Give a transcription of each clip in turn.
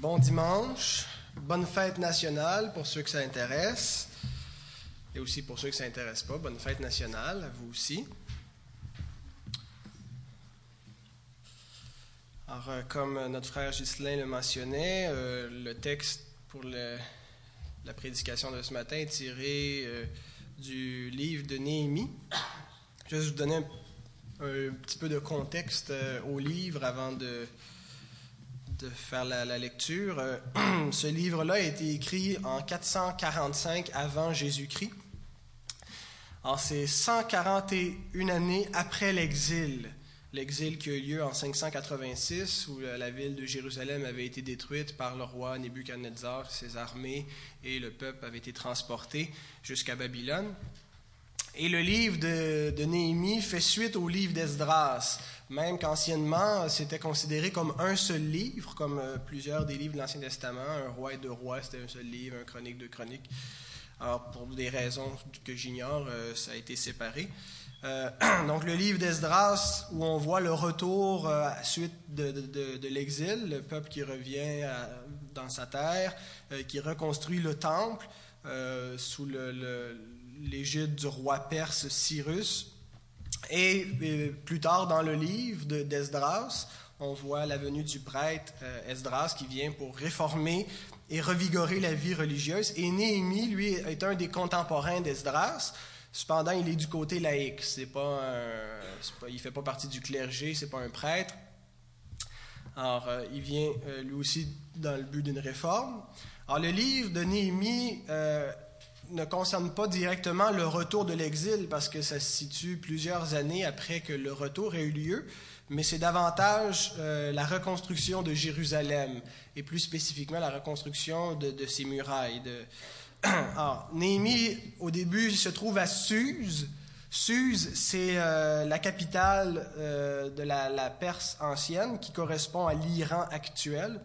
Bon dimanche, bonne fête nationale pour ceux que ça intéresse, et aussi pour ceux que ça intéresse pas. Bonne fête nationale à vous aussi. Alors, euh, comme notre frère Ghislain le mentionnait, euh, le texte pour la prédication de ce matin est tiré euh, du livre de Néhémie. Je vais vous donner un, petit peu de contexte au livre avant de, de faire la, lecture. Euh, ce livre-là a été écrit en 445 avant Jésus-Christ. Alors, c'est 141 années après l'exil. L'exil qui a eu lieu en 586, où la la ville de Jérusalem avait été détruite par le roi Nebuchadnezzar, ses armées, et le peuple avait été transporté jusqu'à Babylone. Et le livre de, Néhémie fait suite au livre d'Esdras, même qu'anciennement c'était considéré comme un seul livre, comme euh, plusieurs des livres de l'Ancien Testament. Un roi et deux rois, c'était un seul livre, un chronique, deux chroniques. Alors, pour des raisons que j'ignore, euh, ça a été séparé. Euh, donc, le livre d'Esdras, où on voit le retour euh, suite de, l'exil, le peuple qui revient dans sa terre, qui reconstruit le temple sous le- l'égide du roi perse Cyrus. Et euh, plus tard dans le livre de- d'Esdras, on voit la venue du prêtre euh, Esdras qui vient pour réformer et revigorer la vie religieuse. Et Néhémie, lui, est un des contemporains d'Esdras. Cependant, il est du côté laïque. C'est pas un- pas- il fait pas partie du clergé, c'est pas un prêtre. Alors, euh, il vient euh, lui aussi dans le but d'une réforme. Alors, le livre de Néhémie ne concerne pas directement le retour de l'exil parce que ça se situe plusieurs années après que le retour ait eu lieu, mais c'est davantage euh, la reconstruction de Jérusalem et plus spécifiquement la reconstruction de, ses murailles. De... Alors, Néhémie, au début, se trouve à Suse. Suse, c'est euh, la capitale euh, de la, la Perse ancienne qui correspond à l'Iran actuel.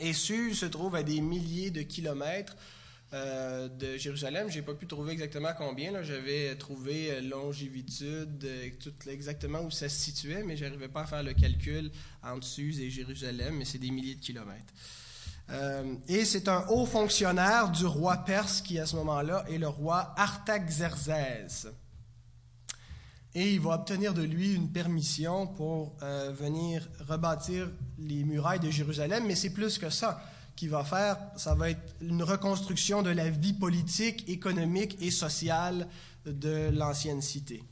Et Suse se trouve à des milliers de kilomètres euh, de Jérusalem. J'ai pas pu trouver exactement combien. J'avais trouvé euh, longivitude, euh, tout exactement où ça se situait, mais j'arrivais pas à faire le calcul entre Suse et Jérusalem, mais c'est des milliers de kilomètres. Euh, et c'est un haut fonctionnaire du roi perse qui, à ce moment-là, est le roi Artaxerxès. Et il va obtenir de lui une permission pour venir rebâtir les murailles de Jérusalem, mais c'est plus que ça qu'il va faire. Ça va être une reconstruction de la vie politique, économique et sociale de l'ancienne cité.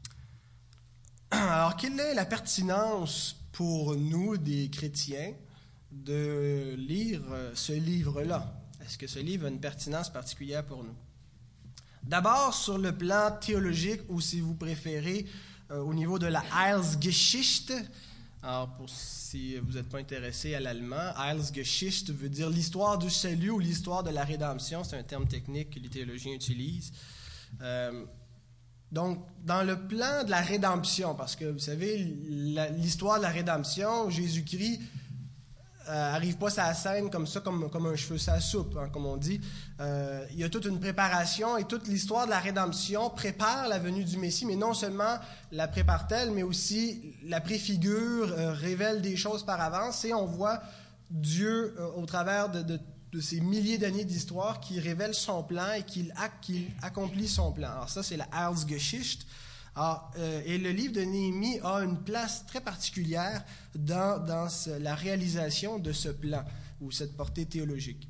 Alors, quelle est la pertinence pour nous, des chrétiens, de lire euh, ce livre-là? Est-ce que ce livre a une pertinence particulière pour nous? D'abord, sur le plan théologique, ou si vous préférez, euh, au niveau de la Heilsgeschichte. Alors, pour si vous n'êtes pas intéressé à l'allemand, Heilsgeschichte veut dire l'histoire du salut ou l'histoire de la rédemption. C'est un terme technique que les théologiens utilisent. Euh, donc, dans le plan de la rédemption, parce que vous savez, l'histoire de la rédemption, Jésus-Christ euh, arrive pas la scène comme ça, comme, comme un cheveu sa soupe, hein, comme on dit. Euh, il y a toute une préparation et toute l'histoire de la rédemption prépare la venue du Messie, mais non seulement la prépare-t-elle, mais aussi la préfigure, euh, révèle des choses par avance et on voit Dieu au travers de, de- ces milliers d'années d'histoire qui révèle son plan et qu'il ac- qu'il accomplit son plan. Alors ça, c'est la Heilsgeschichte. Alors, euh, et le livre de Néhémie a une place très particulière dans, la réalisation de ce plan ou cette portée théologique.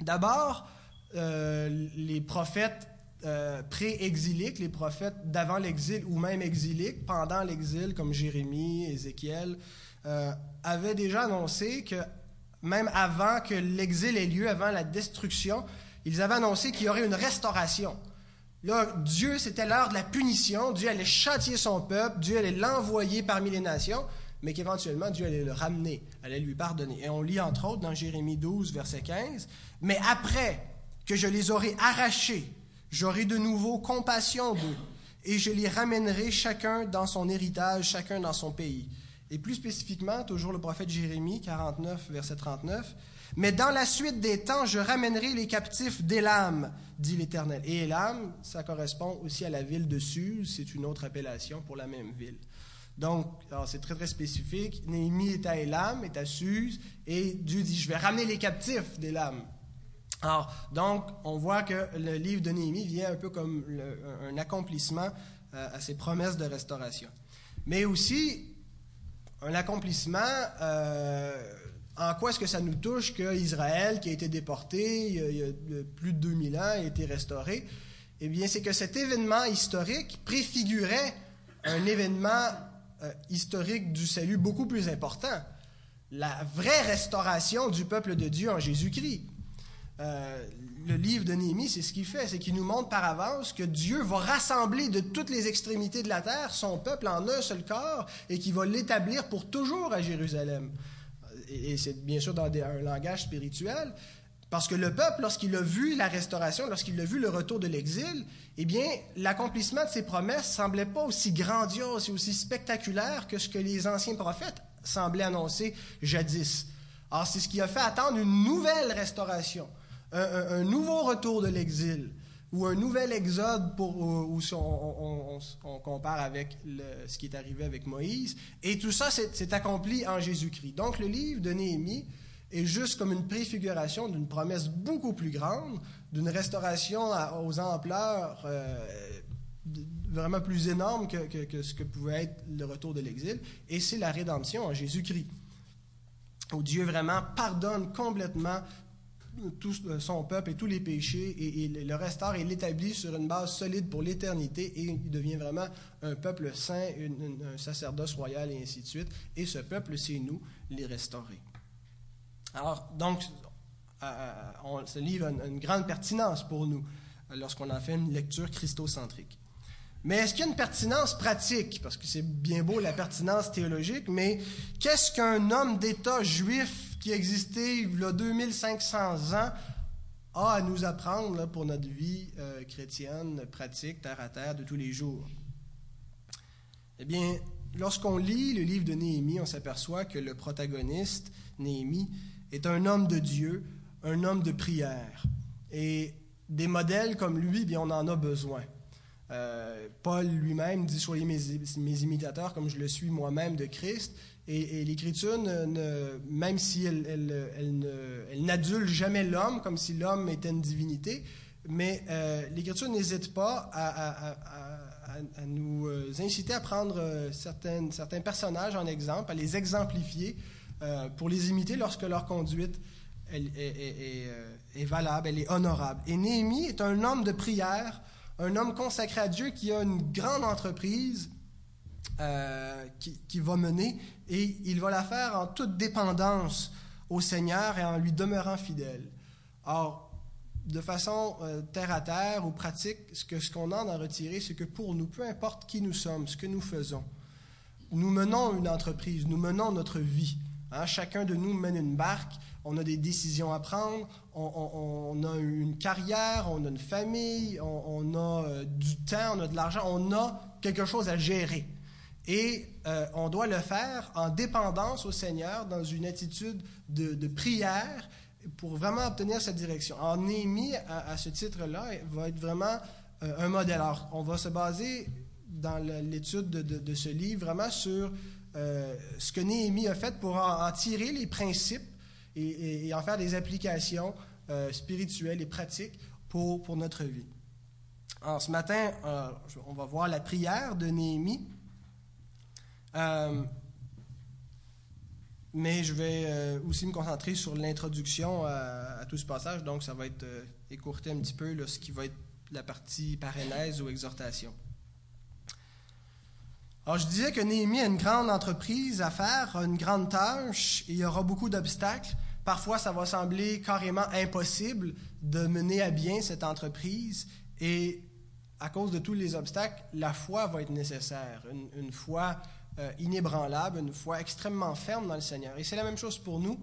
D'abord, euh, les prophètes euh, pré-exiliques, les prophètes d'avant l'exil ou même exiliques, pendant l'exil, comme Jérémie, Ézéchiel, avaient déjà annoncé que même avant que l'exil ait lieu, avant la destruction, ils avaient annoncé qu'il y aurait une restauration. Là, Dieu, c'était l'heure de la punition. Dieu allait châtier son peuple. Dieu allait l'envoyer parmi les nations, mais qu'éventuellement, Dieu allait le ramener, allait lui pardonner. Et on lit entre autres dans Jérémie 12, verset 15, Mais après que je les aurai arrachés, j'aurai de nouveau compassion d'eux, et je les ramènerai chacun dans son héritage, chacun dans son pays. Et plus spécifiquement, toujours le prophète Jérémie, 49, verset 39, Mais dans la suite des temps, je ramènerai les captifs d'Élam, dit l'Éternel. Et Élam, ça correspond aussi à la ville de Suse, c'est une autre appellation pour la même ville. Donc, c'est très, très spécifique. Néhémie est à Elam, est à Suse, et Dieu dit, je vais ramener les captifs d'Elam. Alors, donc, on voit que le livre de Néhémie vient un peu comme un accomplissement euh, à ces promesses de restauration. Mais aussi, un accomplissement, euh, en quoi est-ce que ça nous touche qu'Israël, qui a été déporté il y a, plus de 2000 ans, a été restauré? Eh bien, c'est que cet événement historique préfigurait un événement euh, historique du salut beaucoup plus important, la vraie restauration du peuple de Dieu en Jésus-Christ. Euh, le livre de Néhémie, c'est ce qu'il fait, c'est qu'il nous montre par avance que Dieu va rassembler de toutes les extrémités de la terre son peuple en un seul corps et qu'il va l'établir pour toujours à Jérusalem. Et, c'est bien sûr dans un langage spirituel, parce que le peuple, lorsqu'il a vu la restauration, lorsqu'il a vu le retour de l'exil, eh bien, l'accomplissement de ses promesses semblait pas aussi grandiose et aussi spectaculaire que ce que les anciens prophètes semblaient annoncer jadis. Alors, c'est ce qui a fait attendre une nouvelle restauration, un, nouveau retour de l'exil, ou un nouvel exode pour, où, on, compare avec ce qui est arrivé avec Moïse. Et tout ça s'est accompli en Jésus-Christ. Donc, le livre de Néhémie est juste comme une préfiguration d'une promesse beaucoup plus grande, d'une restauration aux ampleurs euh, vraiment plus énormes que, ce que pouvait être le retour de l'exil, et c'est la rédemption en Jésus-Christ, où Dieu vraiment pardonne complètement tout son peuple et tous les péchés, et, le restaure et l'établit sur une base solide pour l'éternité, et il devient vraiment un peuple saint, un sacerdoce royal, et ainsi de suite. Et ce peuple, c'est nous, les restaurés. Alors, donc, euh, euh, ce livre a une, grande pertinence pour nous euh, lorsqu'on en fait une lecture christocentrique. Mais est-ce qu'il y a une pertinence pratique? Parce que c'est bien beau la pertinence théologique, mais qu'est-ce qu'un homme d'État juif qui existait il y a 2500 ans a à nous apprendre pour notre vie chrétienne, pratique, terre à terre de tous les jours? Eh bien, lorsqu'on lit le livre de Néhémie, on s'aperçoit que le protagoniste, Néhémie, est un homme de Dieu, un homme de prière. Et des modèles comme lui, bien, on en a besoin. Euh, Paul lui-même dit Soyez mes, imitateurs comme je le suis moi-même de Christ. Et, l'Écriture, même si elle, elle, n'adule jamais l'homme comme si l'homme était une divinité, mais euh, l'Écriture n'hésite pas à, nous euh, inciter à prendre certains, certains personnages en exemple, à les exemplifier pour les imiter lorsque leur conduite euh, est, valable, elle est honorable. Et Néhémie est un homme de prière, un homme consacré à Dieu qui a une grande entreprise euh, qui, va mener et il va la faire en toute dépendance au Seigneur et en lui demeurant fidèle. Or, de façon terre à terre ou pratique, ce qu'on ce qu'on a à retirer, c'est que pour nous, peu importe qui nous sommes, ce que nous faisons, nous menons une entreprise, nous menons notre vie. Hein, chacun de nous mène une barque, on a des décisions à prendre, on, a une carrière, on a une famille, on, a euh, du temps, on a de l'argent, on a quelque chose à gérer. Et euh, on doit le faire en dépendance au Seigneur, dans une attitude de, prière, pour vraiment obtenir cette direction. En Néhémie, à, ce titre-là, va être vraiment euh, un modèle. Alors, on va se baser dans l'étude de, ce livre vraiment sur ce que Néhémie a fait pour en, tirer les principes et, en faire des applications euh, spirituelles et pratiques pour, pour notre vie. Alors, ce matin, euh, on va voir la prière de Néhémie. mais je vais aussi me concentrer sur l'introduction à, tout ce passage, donc ça va être écourté un petit peu ce qui va être la partie parénèse ou exhortation. Alors, je disais que Néhémie a une grande entreprise à faire, une grande tâche, et il y aura beaucoup d'obstacles. Parfois, ça va sembler carrément impossible de mener à bien cette entreprise, et à cause de tous les obstacles, la foi va être nécessaire, une, foi euh, inébranlable, une foi extrêmement ferme dans le Seigneur. Et c'est la même chose pour nous.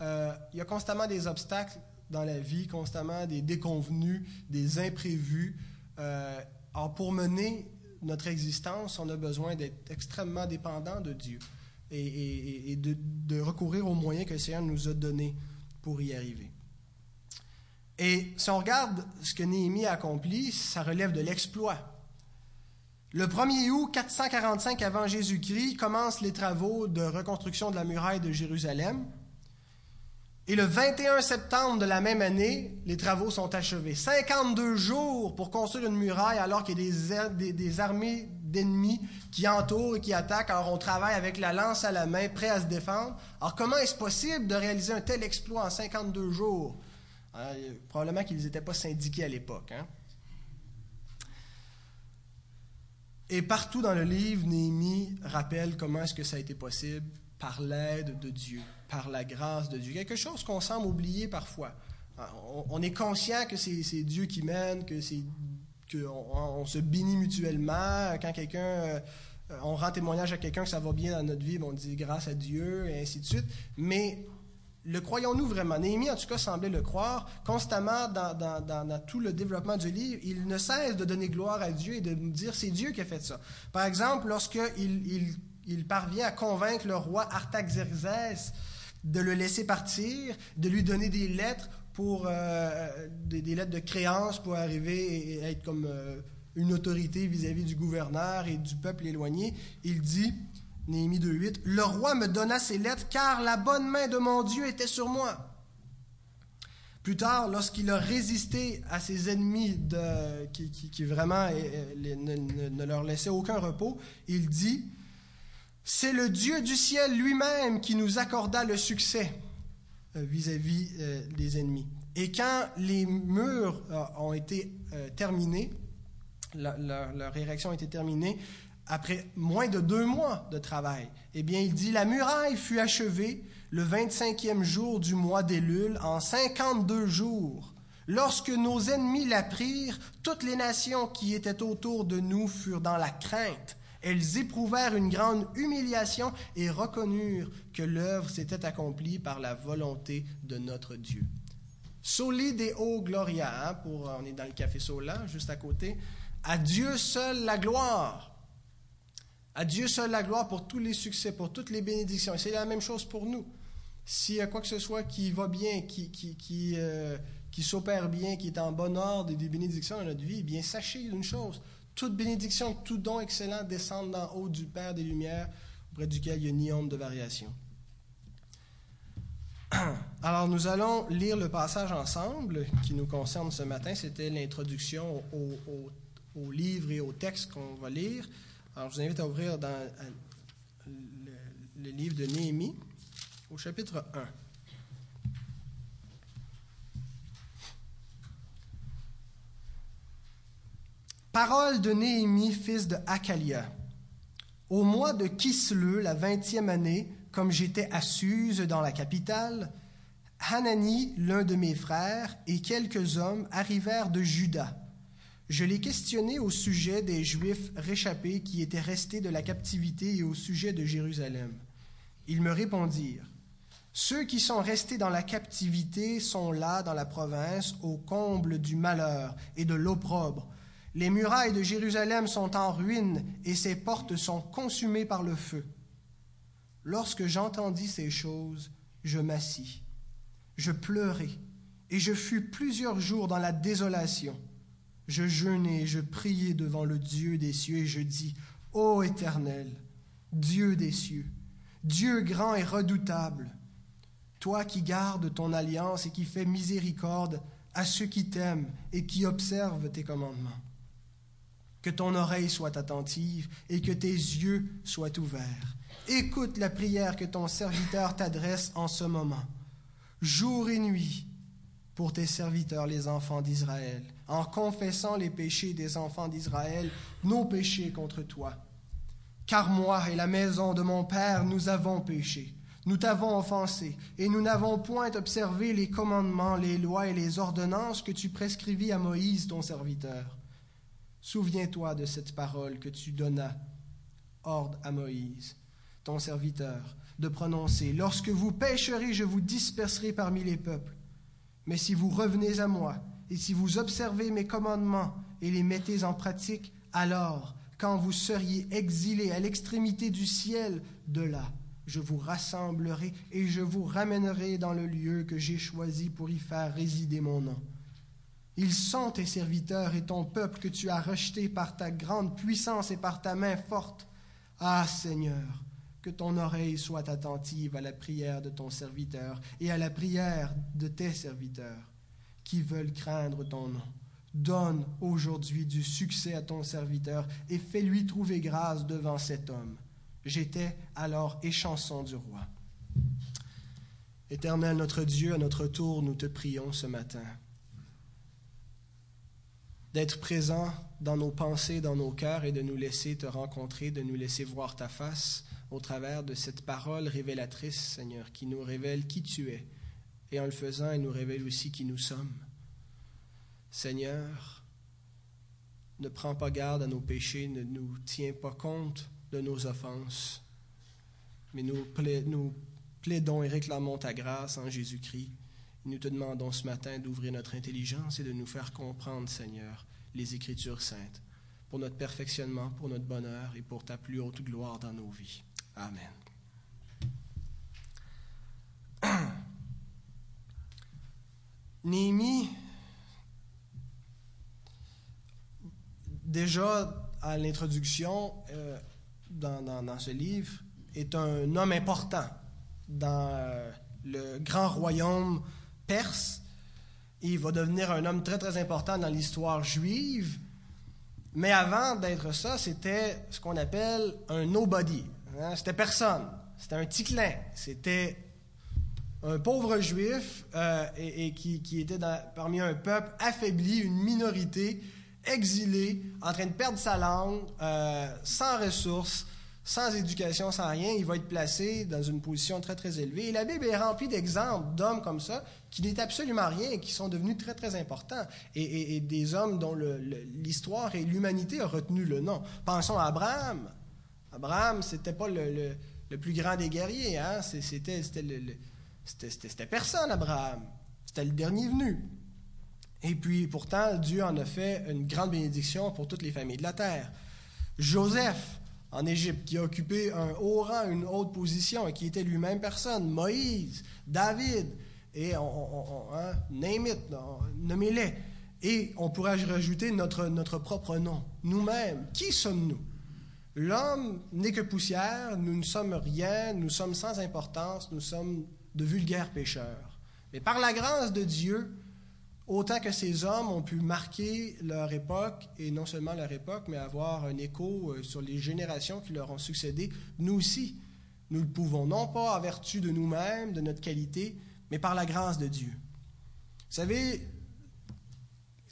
Euh, il y a constamment des obstacles dans la vie, constamment des déconvenus, des imprévus. Euh, alors, pour mener notre existence, on a besoin d'être extrêmement dépendant de Dieu et, de, recourir aux moyens que le Seigneur nous a donnés pour y arriver. Et si on regarde ce que Néhémie a accompli, ça relève de l'exploit. Le 1er août 445 avant Jésus-Christ commencent les travaux de reconstruction de la muraille de Jérusalem. Et le 21 septembre de la même année, les travaux sont achevés. 52 jours pour construire une muraille alors qu'il y a des, des, armées d'ennemis qui entourent et qui attaquent. Alors on travaille avec la lance à la main, prêt à se défendre. Alors comment est-ce possible de réaliser un tel exploit en 52 jours? Euh, probablement qu'ils n'étaient pas syndiqués à l'époque. Hein? Et partout dans le livre, Néhémie rappelle comment est-ce que ça a été possible par l'aide de Dieu, par la grâce de Dieu. Quelque chose qu'on semble oublier parfois. Ah, on, est conscient que c'est Dieu qui mène, que c'est qu'on on se bénit mutuellement. Quand quelqu'un, euh, on rend témoignage à quelqu'un que ça va bien dans notre vie, on dit grâce à Dieu et ainsi de suite. Mais le croyons-nous vraiment? Néhémie, en tout cas, semblait le croire. Constamment, dans, tout le développement du livre, il ne cesse de donner gloire à Dieu et de dire c'est Dieu qui a fait ça. Par exemple, lorsqu'il il, il parvient à convaincre le roi Artaxerxès de le laisser partir, de lui donner des lettres pour euh, des, lettres de créance pour arriver et être comme euh, une autorité vis-à-vis du gouverneur et du peuple éloigné. Il dit, Néhémie 2.8, Le roi me donna ces lettres car la bonne main de mon Dieu était sur moi. Plus tard, lorsqu'il a résisté à ses ennemis qui, vraiment ne, ne leur laissaient aucun repos, il dit, c'est le Dieu du ciel lui-même qui nous accorda le succès euh, vis-à-vis euh, des ennemis. Et quand les murs euh, ont été terminés, leur érection a été terminée, après moins de deux mois de travail, eh bien, il dit, la muraille fut achevée le 25e jour du mois d'Élul en 52 jours. Lorsque nos ennemis la prirent, toutes les nations qui étaient autour de nous furent dans la crainte elles éprouvèrent une grande humiliation et reconnurent que l'œuvre s'était accomplie par la volonté de notre Dieu. Soli Deo Gloria, hein, pour, on est dans le café Sola, juste à côté. À Dieu seul la gloire. À Dieu seul la gloire pour tous les succès, pour toutes les bénédictions. Et c'est la même chose pour nous. S'il y a quoi que ce soit qui va bien, qui, qui, qui, euh, s'opère bien, qui est en bon ordre et des bénédictions dans notre vie, eh bien sachez une chose, toute bénédiction, tout don excellent descendent d'en haut du Père des Lumières, auprès duquel il n'y a ni ombre de variation. Alors, nous allons lire le passage ensemble qui nous concerne ce matin. C'était l'introduction au, livre et au texte qu'on va lire. Alors, je vous invite à ouvrir dans le, le livre de Néhémie, au chapitre 1. Parole de Néhémie, fils de Hakalia. Au mois de Kisleu, la vingtième année, comme j'étais à Suse dans la capitale, Hanani, l'un de mes frères, et quelques hommes arrivèrent de Juda. Je les questionnai au sujet des Juifs réchappés qui étaient restés de la captivité et au sujet de Jérusalem. Ils me répondirent Ceux qui sont restés dans la captivité sont là dans la province, au comble du malheur et de l'opprobre les murailles de Jérusalem sont en ruine et ses portes sont consumées par le feu. Lorsque j'entendis ces choses, je m'assis. Je pleurai et je fus plusieurs jours dans la désolation. Je jeûnai je priai devant le Dieu des cieux et je dis, Ô Éternel, Dieu des cieux, Dieu grand et redoutable, toi qui gardes ton alliance et qui fais miséricorde à ceux qui t'aiment et qui observent tes commandements que ton oreille soit attentive et que tes yeux soient ouverts. Écoute la prière que ton serviteur t'adresse en ce moment, jour et nuit, pour tes serviteurs, les enfants d'Israël, en confessant les péchés des enfants d'Israël, nos péchés contre toi. Car moi et la maison de mon Père, nous avons péché. Nous t'avons offensé, et nous n'avons point observé les commandements, les lois et les ordonnances que tu prescrivis à Moïse, ton serviteur. Souviens-toi de cette parole que tu donnas ordre à Moïse, ton serviteur, de prononcer. Lorsque vous pécherez, je vous disperserai parmi les peuples. Mais si vous revenez à moi, et si vous observez mes commandements et les mettez en pratique, alors, quand vous seriez exilés à l'extrémité du ciel, de là, je vous rassemblerai et je vous ramènerai dans le lieu que j'ai choisi pour y faire résider mon nom Ils sont tes serviteurs et ton peuple que tu as rejeté par ta grande puissance et par ta main forte. Ah Seigneur, que ton oreille soit attentive à la prière de ton serviteur et à la prière de tes serviteurs qui veulent craindre ton nom. Donne aujourd'hui du succès à ton serviteur et fais-lui trouver grâce devant cet homme. J'étais alors échanson du roi. Éternel notre Dieu, à notre tour, nous te prions ce matin d'être présent dans nos pensées, dans nos cœurs et de nous laisser te rencontrer, de nous laisser voir ta face au travers de cette parole révélatrice, Seigneur, qui nous révèle qui tu es et en le faisant, elle nous révèle aussi qui nous sommes. Seigneur, ne prends pas garde à nos péchés, ne nous tiens pas compte de nos offenses, mais nous, plaidons et réclamons ta grâce en Jésus-Christ. Nous te demandons ce matin d'ouvrir notre intelligence et de nous faire comprendre, Seigneur, les Écritures saintes, pour notre perfectionnement, pour notre bonheur et pour ta plus haute gloire dans nos vies. Amen. Néhémie, déjà à l'introduction euh, dans, ce livre, est un homme important dans euh, le grand royaume perse. il va devenir un homme très très important dans l'histoire juive. Mais avant d'être ça, c'était ce qu'on appelle un nobody. Hein. C'était personne. C'était un ticlin. C'était un pauvre juif euh, et, qui, était parmi un peuple affaibli, une minorité exilée, en train de perdre sa langue, euh, sans ressources, sans éducation, sans rien, il va être placé dans une position très, très élevée. Et la Bible est remplie d'exemples d'hommes comme ça qui n'étaient absolument rien et qui sont devenus très, très importants. Et, des hommes dont l'histoire et l'humanité ont retenu le nom. Pensons à Abraham. Abraham, c'était pas le, plus grand des guerriers. Hein? C'était personne, Abraham. C'était le dernier venu. Et puis, pourtant, Dieu en a fait une grande bénédiction pour toutes les familles de la terre. Joseph, en Égypte, qui a occupé un haut rang, une haute position, et qui était lui-même personne. Moïse, David, et on, hein, name it, nommez-les. Et on pourrait rajouter notre, notre propre nom, nous-mêmes. Qui sommes-nous? L'homme n'est que poussière, nous ne sommes rien, nous sommes sans importance, nous sommes de vulgaires pécheurs. Mais par la grâce de Dieu, Autant que ces hommes ont pu marquer leur époque, et non seulement leur époque, mais avoir un écho euh, sur les générations qui leur ont succédé, nous aussi, nous le pouvons, non pas en vertu de nous-mêmes, de notre qualité, mais par la grâce de Dieu. Vous savez,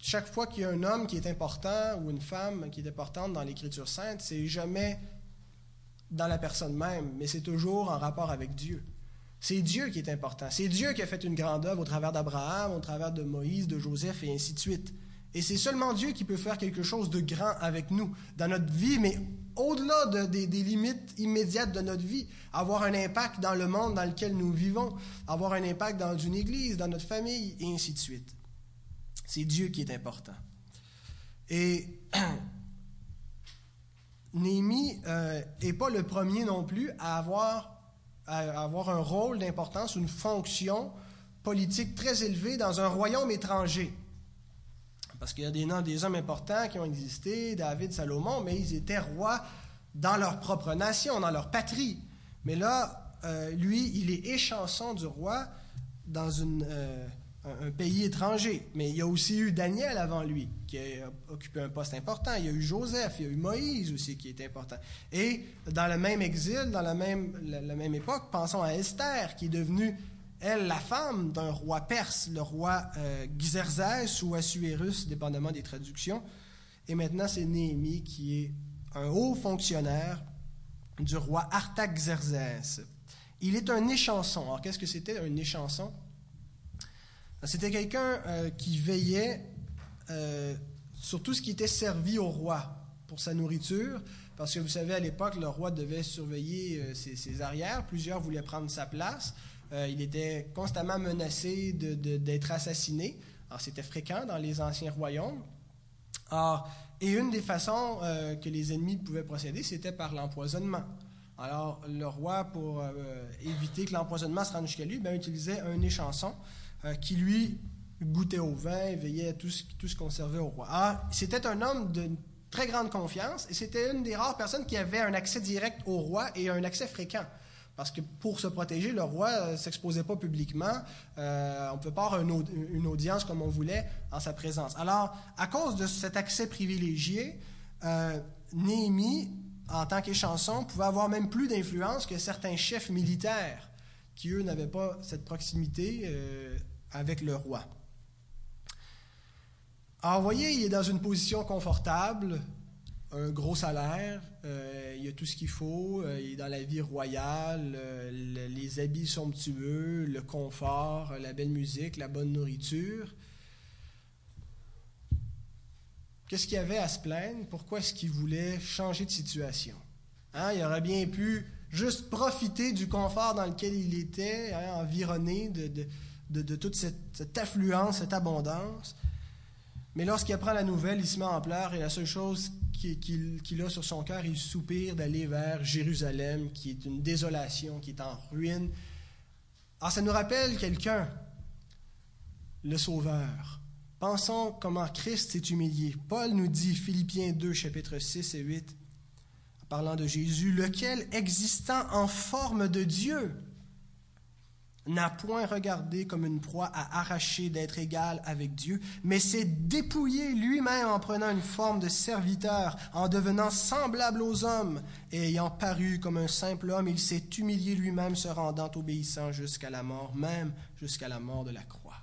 chaque fois qu'il y a un homme qui est important ou une femme qui est importante dans l'Écriture sainte, c'est jamais dans la personne même, mais c'est toujours en rapport avec Dieu. C'est Dieu qui est important. C'est Dieu qui a fait une grande œuvre au travers d'Abraham, au travers de Moïse, de Joseph et ainsi de suite. Et c'est seulement Dieu qui peut faire quelque chose de grand avec nous dans notre vie, mais au-delà des, limites immédiates de notre vie, avoir un impact dans le monde dans lequel nous vivons, avoir un impact dans une église, dans notre famille, et ainsi de suite. C'est Dieu qui est important. Et Néhémie n'est euh, pas le premier non plus à avoir à avoir un rôle d'importance, une fonction politique très élevée dans un royaume étranger. Parce qu'il y a des noms des hommes importants qui ont existé, David, Salomon, mais ils étaient rois dans leur propre nation, dans leur patrie. Mais là, euh, lui, il est échanson du roi dans euh, un, pays étranger. Mais il y a aussi eu Daniel avant lui, qui a occupé un poste important. Il y a eu Joseph, il y a eu Moïse aussi, qui est important. Et dans le même exil, dans la même, la, même époque, pensons à Esther, qui est devenue, elle, la femme d'un roi perse, le roi euh, Xerzès ou Assuérus, dépendamment des traductions. Et maintenant, c'est Néhémie qui est un haut fonctionnaire du roi Artaxerxès. Il est un échanson. Alors, qu'est-ce que c'était un échanson? C'était quelqu'un euh, qui veillait euh, sur tout ce qui était servi au roi pour sa nourriture, parce que vous savez, à l'époque, le roi devait surveiller euh, ses, arrières. Plusieurs voulaient prendre sa place. Il était constamment menacé d'être assassiné. Alors, c'était fréquent dans les anciens royaumes. et une des façons que les ennemis pouvaient procéder, c'était par l'empoisonnement. Alors, le roi, pour éviter que l'empoisonnement se rende jusqu'à lui, ben, utilisait un échanson euh, qui lui goûtait au vin, veillait à tout ce, tout ce qu'on servait au roi. Ah, c'était un homme de très grande confiance et c'était une des rares personnes qui avait un accès direct au roi et un accès fréquent. Parce que pour se protéger, le roi ne s'exposait pas publiquement. Euh, on ne peut pas avoir une, audience comme on voulait en sa présence. Alors, à cause de cet accès privilégié, euh, Néhémie, en tant qu'échanson, pouvait avoir même plus d'influence que certains chefs militaires qui, eux, n'avaient pas cette proximité euh, avec le roi. Alors, vous voyez, il est dans une position confortable, un gros salaire, euh, il a tout ce qu'il faut, euh, il est dans la vie royale, euh, les habits somptueux, le confort, la belle musique, la bonne nourriture. Qu'est-ce qu'il y avait à se plaindre? Pourquoi est-ce qu'il voulait changer de situation? Hein, il aurait bien pu juste profiter du confort dans lequel il était, hein, environné de, toute cette, cette, affluence, cette abondance. Mais lorsqu'il apprend la nouvelle, il se met en pleurs et la seule chose qu'il a sur son cœur, il soupire d'aller vers Jérusalem, qui est une désolation, qui est en ruine. Alors, ça nous rappelle quelqu'un, le Sauveur. Pensons comment Christ s'est humilié. Paul nous dit, Philippiens 2, chapitres 6 et 8, en parlant de Jésus, lequel, existant en forme de Dieu, n'a point regardé comme une proie à arracher d'être égal avec Dieu, mais s'est dépouillé lui-même en prenant une forme de serviteur, en devenant semblable aux hommes, et ayant paru comme un simple homme, il s'est humilié lui-même, se rendant obéissant jusqu'à la mort, même jusqu'à la mort de la croix.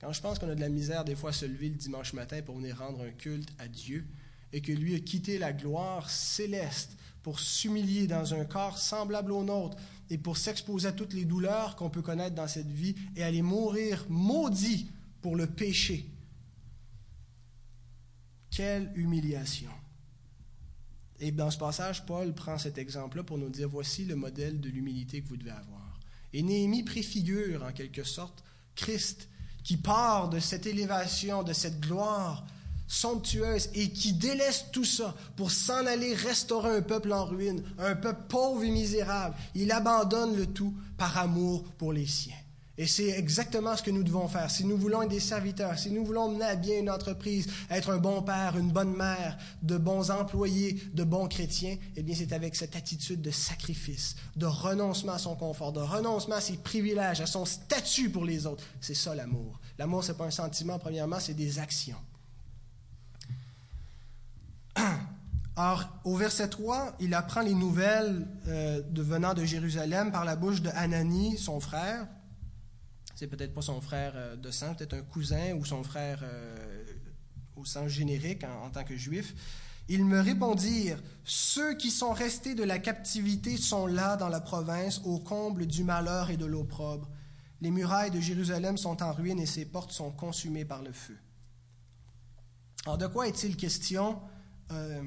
Quand je pense qu'on a de la misère des fois se lever le dimanche matin pour venir rendre un culte à Dieu, et que lui a quitté la gloire céleste pour s'humilier dans un corps semblable au nôtre, et pour s'exposer à toutes les douleurs qu'on peut connaître dans cette vie et aller mourir maudit pour le péché. Quelle humiliation. Et dans ce passage, Paul prend cet exemple-là pour nous dire, voici le modèle de l'humilité que vous devez avoir. Et Néhémie préfigure en quelque sorte Christ qui part de cette élévation, de cette gloire somptueuse et qui délaisse tout ça pour s'en aller restaurer un peuple en ruine, un peuple pauvre et misérable. Il abandonne le tout par amour pour les siens. Et c'est exactement ce que nous devons faire. Si nous voulons être des serviteurs, si nous voulons mener à bien une entreprise, être un bon père, une bonne mère, de bons employés, de bons chrétiens, eh bien c'est avec cette attitude de sacrifice, de renoncement à son confort, de renoncement à ses privilèges, à son statut pour les autres. C'est ça l'amour. L'amour, ce n'est pas un sentiment, premièrement, c'est des actions. Or, au verset 3, il apprend les nouvelles euh, de venant de Jérusalem par la bouche de Anani, son frère. C'est peut-être pas son frère euh, de sang, peut-être un cousin ou son frère euh, au sens générique en, tant que juif. Ils me répondirent Ceux qui sont restés de la captivité sont là dans la province, au comble du malheur et de l'opprobre. Les murailles de Jérusalem sont en ruine et ses portes sont consumées par le feu. Alors, de quoi est-il question euh,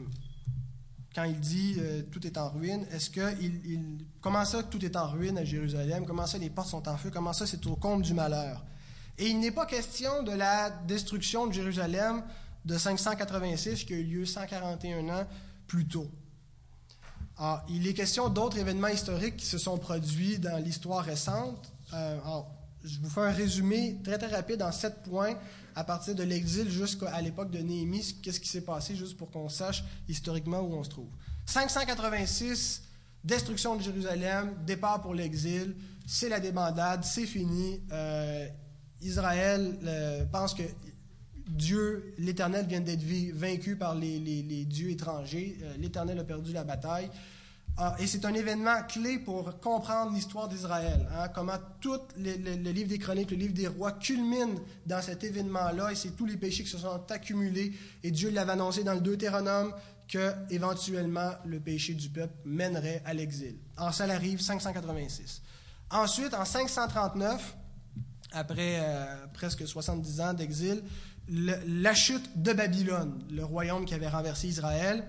quand il dit euh, tout est en ruine, est-ce que il, comment ça tout est en ruine à Jérusalem? Comment ça les portes sont en feu? Comment ça c'est au comble du malheur? Et il n'est pas question de la destruction de Jérusalem de 586 qui a eu lieu 141 ans plus tôt. Alors, il est question d'autres événements historiques qui se sont produits dans l'histoire récente. Euh, je vous fais un résumé très très rapide en sept points à partir de l'exil jusqu'à l'époque de Néhémie, qu'est-ce qui s'est passé, juste pour qu'on sache historiquement où on se trouve. 586, destruction de Jérusalem, départ pour l'exil, c'est la débandade, c'est fini. Euh, Israël euh, pense que Dieu, l'Éternel, vient d'être vaincu par les, dieux étrangers. Euh, L'Éternel a perdu la bataille. Ah, et c'est un événement clé pour comprendre l'histoire d'Israël. Hein, comment tout le, livre des Chroniques, le livre des Rois culmine dans cet événement-là, et c'est tous les péchés qui se sont accumulés. Et Dieu l'avait annoncé dans le Deutéronome que éventuellement le péché du peuple mènerait à l'exil. Alors ça arrive 586. Ensuite, en 539, après euh, presque 70 ans d'exil, la chute de Babylone, le royaume qui avait renversé Israël,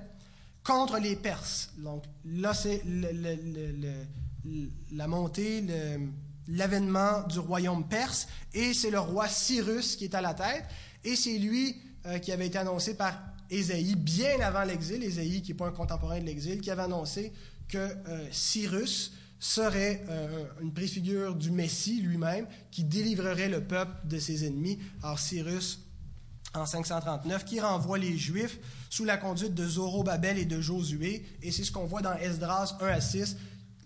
contre les Perses. Donc là, c'est la montée, l'avènement du royaume perse, et c'est le roi Cyrus qui est à la tête, et c'est lui euh, qui avait été annoncé par Ésaïe bien avant l'exil, Ésaïe qui n'est pas un contemporain de l'exil, qui avait annoncé que euh, Cyrus serait euh, une préfigure du Messie lui-même qui délivrerait le peuple de ses ennemis. Alors Cyrus, en 539, qui renvoie les Juifs sous la conduite de Zorobabel et de Josué. Et c'est ce qu'on voit dans Esdras 1 à 6,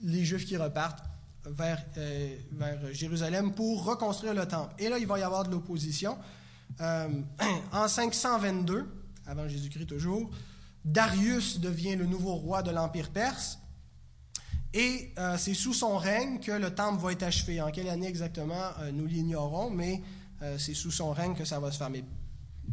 les Juifs qui repartent vers, euh, vers Jérusalem pour reconstruire le temple. Et là, il va y avoir de l'opposition. Euh, en 522, avant Jésus-Christ toujours, Darius devient le nouveau roi de l'Empire perse. Et euh, c'est sous son règne que le temple va être achevé. En quelle année exactement, nous l'ignorons, mais c'est sous son règne que ça va se faire.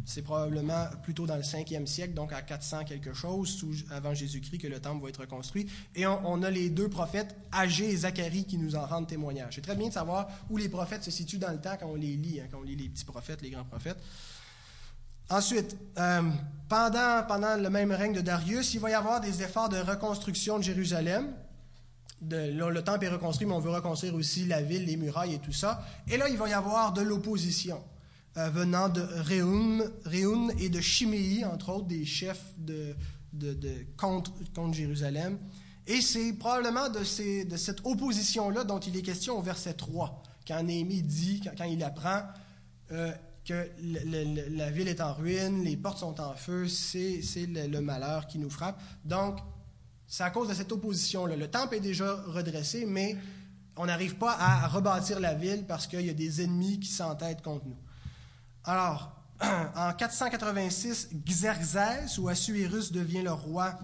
C'est probablement plutôt dans le 5e siècle, donc à 400 quelque chose, avant Jésus-Christ, que le temple va être reconstruit. Et on, a les deux prophètes, Agé et Zacharie, qui nous en rendent témoignage. C'est très bien de savoir où les prophètes se situent dans le temps quand on les lit, hein, quand on lit les petits prophètes, les grands prophètes. Ensuite, euh, pendant, pendant le même règne de Darius, il va y avoir des efforts de reconstruction de Jérusalem. le temple est reconstruit, mais on veut reconstruire aussi la ville, les murailles et tout ça. Et là, il va y avoir de l'opposition. Euh, venant de Réun, et de Chiméi, entre autres, des chefs de, contre, Jérusalem. Et c'est probablement de, de cette opposition-là dont il est question au verset 3, quand Néhémie dit, quand, il apprend euh, que la ville est en ruine, les portes sont en feu, c'est le, le, malheur qui nous frappe. Donc, c'est à cause de cette opposition-là. Le temple est déjà redressé, mais on n'arrive pas à rebâtir la ville parce qu'il y a des ennemis qui s'entêtent contre nous. Alors, en 486, Xerxès ou Assuérus devient le roi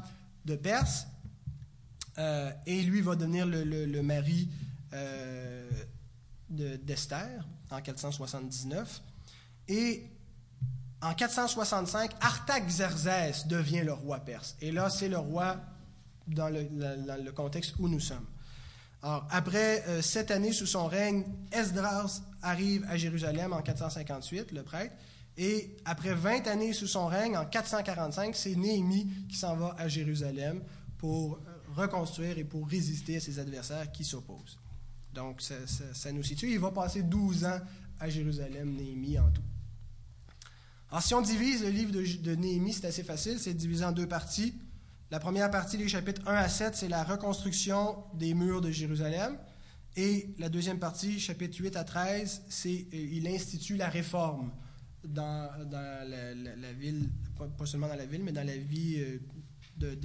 de Perse euh, et lui va devenir le, mari euh, d'Esther en 479. Et en 465, Artaxerxès devient le roi perse. Et là, c'est le roi dans le, contexte où nous sommes. Alors, après euh, sept années sous son règne, Esdras arrive à Jérusalem en 458, le prêtre. Et après 20 années sous son règne, en 445, c'est Néhémie qui s'en va à Jérusalem pour reconstruire et pour résister à ses adversaires qui s'opposent. Donc, ça, nous situe. Il va passer 12 ans à Jérusalem, Néhémie en tout. Alors, si on divise le livre de, de Néhémie, c'est assez facile. C'est divisé en deux parties. La première partie, les chapitres 1 à 7, c'est la reconstruction des murs de Jérusalem. Et la deuxième partie, chapitre 8 à 13, c'est euh, il institue la réforme dans, la, ville, pas, seulement dans la ville, mais dans la vie euh,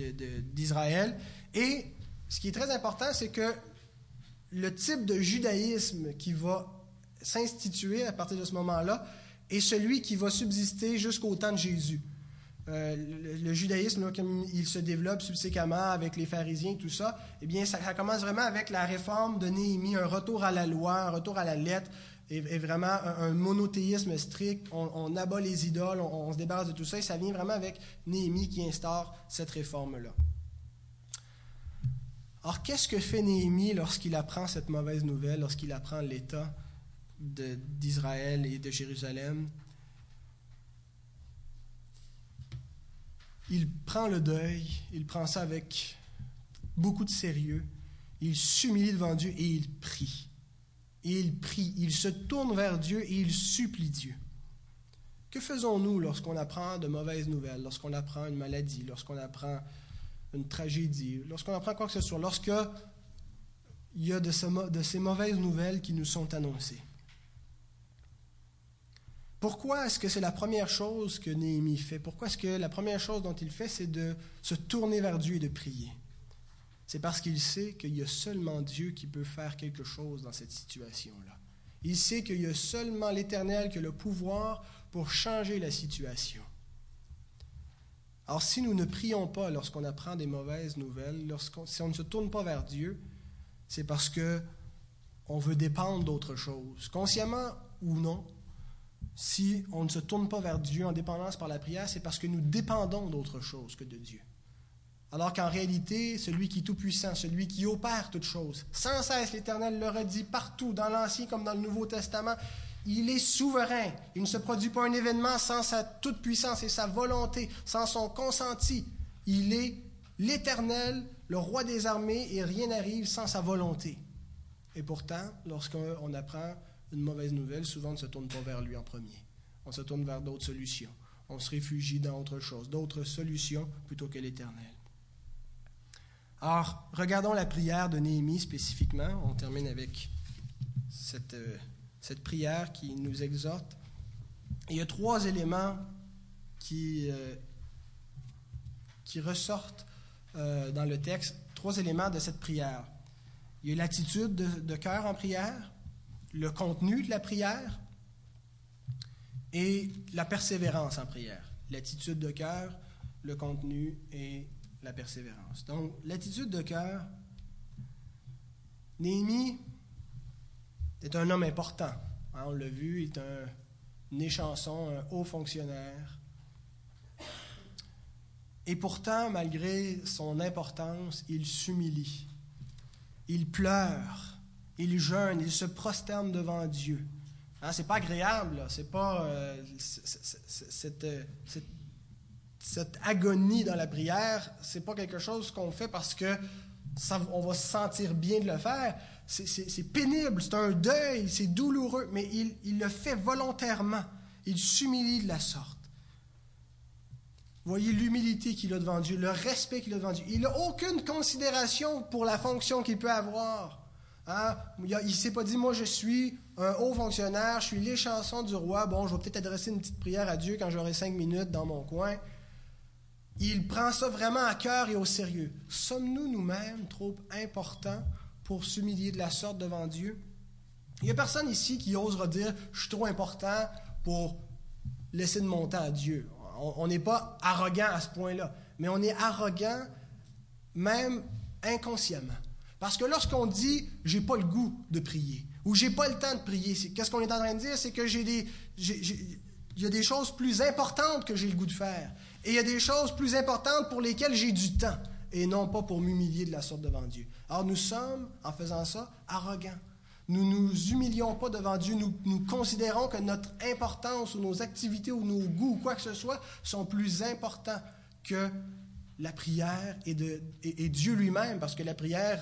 d'Israël. Et ce qui est très important, c'est que le type de judaïsme qui va s'instituer à partir de ce moment-là est celui qui va subsister jusqu'au temps de Jésus. Euh, le, judaïsme, comme il se développe subséquemment avec les pharisiens, tout ça, eh bien, ça, commence vraiment avec la réforme de Néhémie, un retour à la loi, un retour à la lettre, et, vraiment un, monothéisme strict. On, abat les idoles, on, se débarrasse de tout ça, et ça vient vraiment avec Néhémie qui instaure cette réforme-là. Alors, qu'est-ce que fait Néhémie lorsqu'il apprend cette mauvaise nouvelle, lorsqu'il apprend l'état d'Israël et de Jérusalem? Il prend le deuil, il prend ça avec beaucoup de sérieux, il s'humilie devant Dieu et il prie. Et il prie, il se tourne vers Dieu et il supplie Dieu. Que faisons-nous lorsqu'on apprend de mauvaises nouvelles, lorsqu'on apprend une maladie, lorsqu'on apprend une tragédie, lorsqu'on apprend quoi que ce soit, lorsque il y a de, ces mauvaises nouvelles qui nous sont annoncées? Pourquoi est-ce que c'est la première chose que Néhémie fait? Pourquoi est-ce que la première chose dont il fait, c'est de se tourner vers Dieu et de prier? C'est parce qu'il sait qu'il y a seulement Dieu qui peut faire quelque chose dans cette situation-là. Il sait qu'il y a seulement l'Éternel qui a le pouvoir pour changer la situation. Alors si nous ne prions pas lorsqu'on apprend des mauvaises nouvelles, si on ne se tourne pas vers Dieu, c'est parce que on veut dépendre d'autre chose, consciemment ou non, si on ne se tourne pas vers Dieu en dépendance par la prière, c'est parce que nous dépendons d'autre chose que de Dieu. Alors qu'en réalité, celui qui est tout-puissant, celui qui opère toutes choses, sans cesse l'Éternel le redit partout, dans l'Ancien comme dans le Nouveau Testament, il est souverain. Il ne se produit pas un événement sans sa toute-puissance et sa volonté, sans son consenti. Il est l'Éternel, le roi des armées, et rien n'arrive sans sa volonté. Et pourtant, lorsqu'on apprend une mauvaise nouvelle, souvent on ne se tourne pas vers lui en premier. On se tourne vers d'autres solutions. On se réfugie dans autre chose, d'autres solutions plutôt que l'éternel. Alors, regardons la prière de Néhémie spécifiquement. On termine avec cette, euh, cette prière qui nous exhorte. il y a trois éléments qui, euh, qui ressortent euh, dans le texte, trois éléments de cette prière. Il y a l'attitude de, de cœur en prière, le contenu de la prière et la persévérance en prière. L'attitude de cœur, le contenu et la persévérance. Donc, l'attitude de cœur, Néhémie est un homme important. Hein, on l'a vu, il est un, échanson, un haut fonctionnaire. Et pourtant, malgré son importance, il s'humilie. Il pleure, il jeûne, il se prosterne devant Dieu. Hein, c'est pas agréable, c'est pas euh, cette, cette, agonie dans la prière, c'est pas quelque chose qu'on fait parce que ça, on va se sentir bien de le faire. C'est pénible, c'est un deuil, c'est douloureux, mais il, il le fait volontairement. Il s'humilie de la sorte. Voyez l'humilité qu'il a devant Dieu, le respect qu'il a devant Dieu. Il n'a aucune considération pour la fonction qu'il peut avoir. Hein? Il ne s'est pas dit, moi je suis un haut fonctionnaire, je suis les chansons du roi, bon, je vais peut-être adresser une petite prière à Dieu quand j'aurai cinq minutes dans mon coin. Il prend ça vraiment à cœur et au sérieux. Sommes-nous nous-mêmes trop importants pour s'humilier de la sorte devant Dieu? Il n'y a personne ici qui osera dire, je suis trop important pour laisser de mon temps à Dieu. On n'est pas arrogant à ce point-là, mais on est arrogant même inconsciemment. Parce que lorsqu'on dit j'ai pas le goût de prier ou j'ai pas le temps de prier, qu'est-ce qu'on est en train de dire? C'est que j'ai des il y a des choses plus importantes que j'ai le goût de faire et il y a des choses plus importantes pour lesquelles j'ai du temps et non pas pour m'humilier de la sorte devant Dieu. Alors nous sommes en faisant ça arrogants. Nous ne nous humilions pas devant Dieu, nous, nous, considérons que notre importance ou nos activités ou nos goûts ou quoi que ce soit sont plus importants que la prière et, de, et, Dieu lui-même, parce que la prière,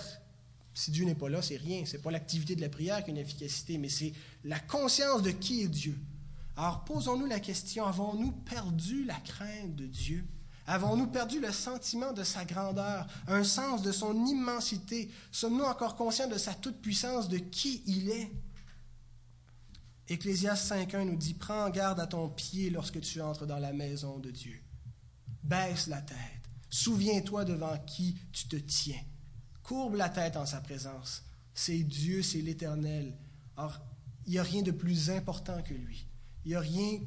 si Dieu n'est pas là, c'est rien. C'est pas l'activité de la prière qui a une efficacité, mais c'est la conscience de qui est Dieu. Alors posons-nous la question, avons-nous perdu la crainte de Dieu? Avons-nous perdu le sentiment de sa grandeur, un sens de son immensité? Sommes-nous encore conscients de sa toute-puissance, de qui il est? Ecclésias 5.1 nous dit, Prends garde à ton pied lorsque tu entres dans la maison de Dieu. Baisse la tête. Souviens-toi devant qui tu te tiens. Courbe la tête en sa présence. C'est Dieu, c'est l'Éternel. Or, il n'y a rien de plus important que lui. Il n'y a rien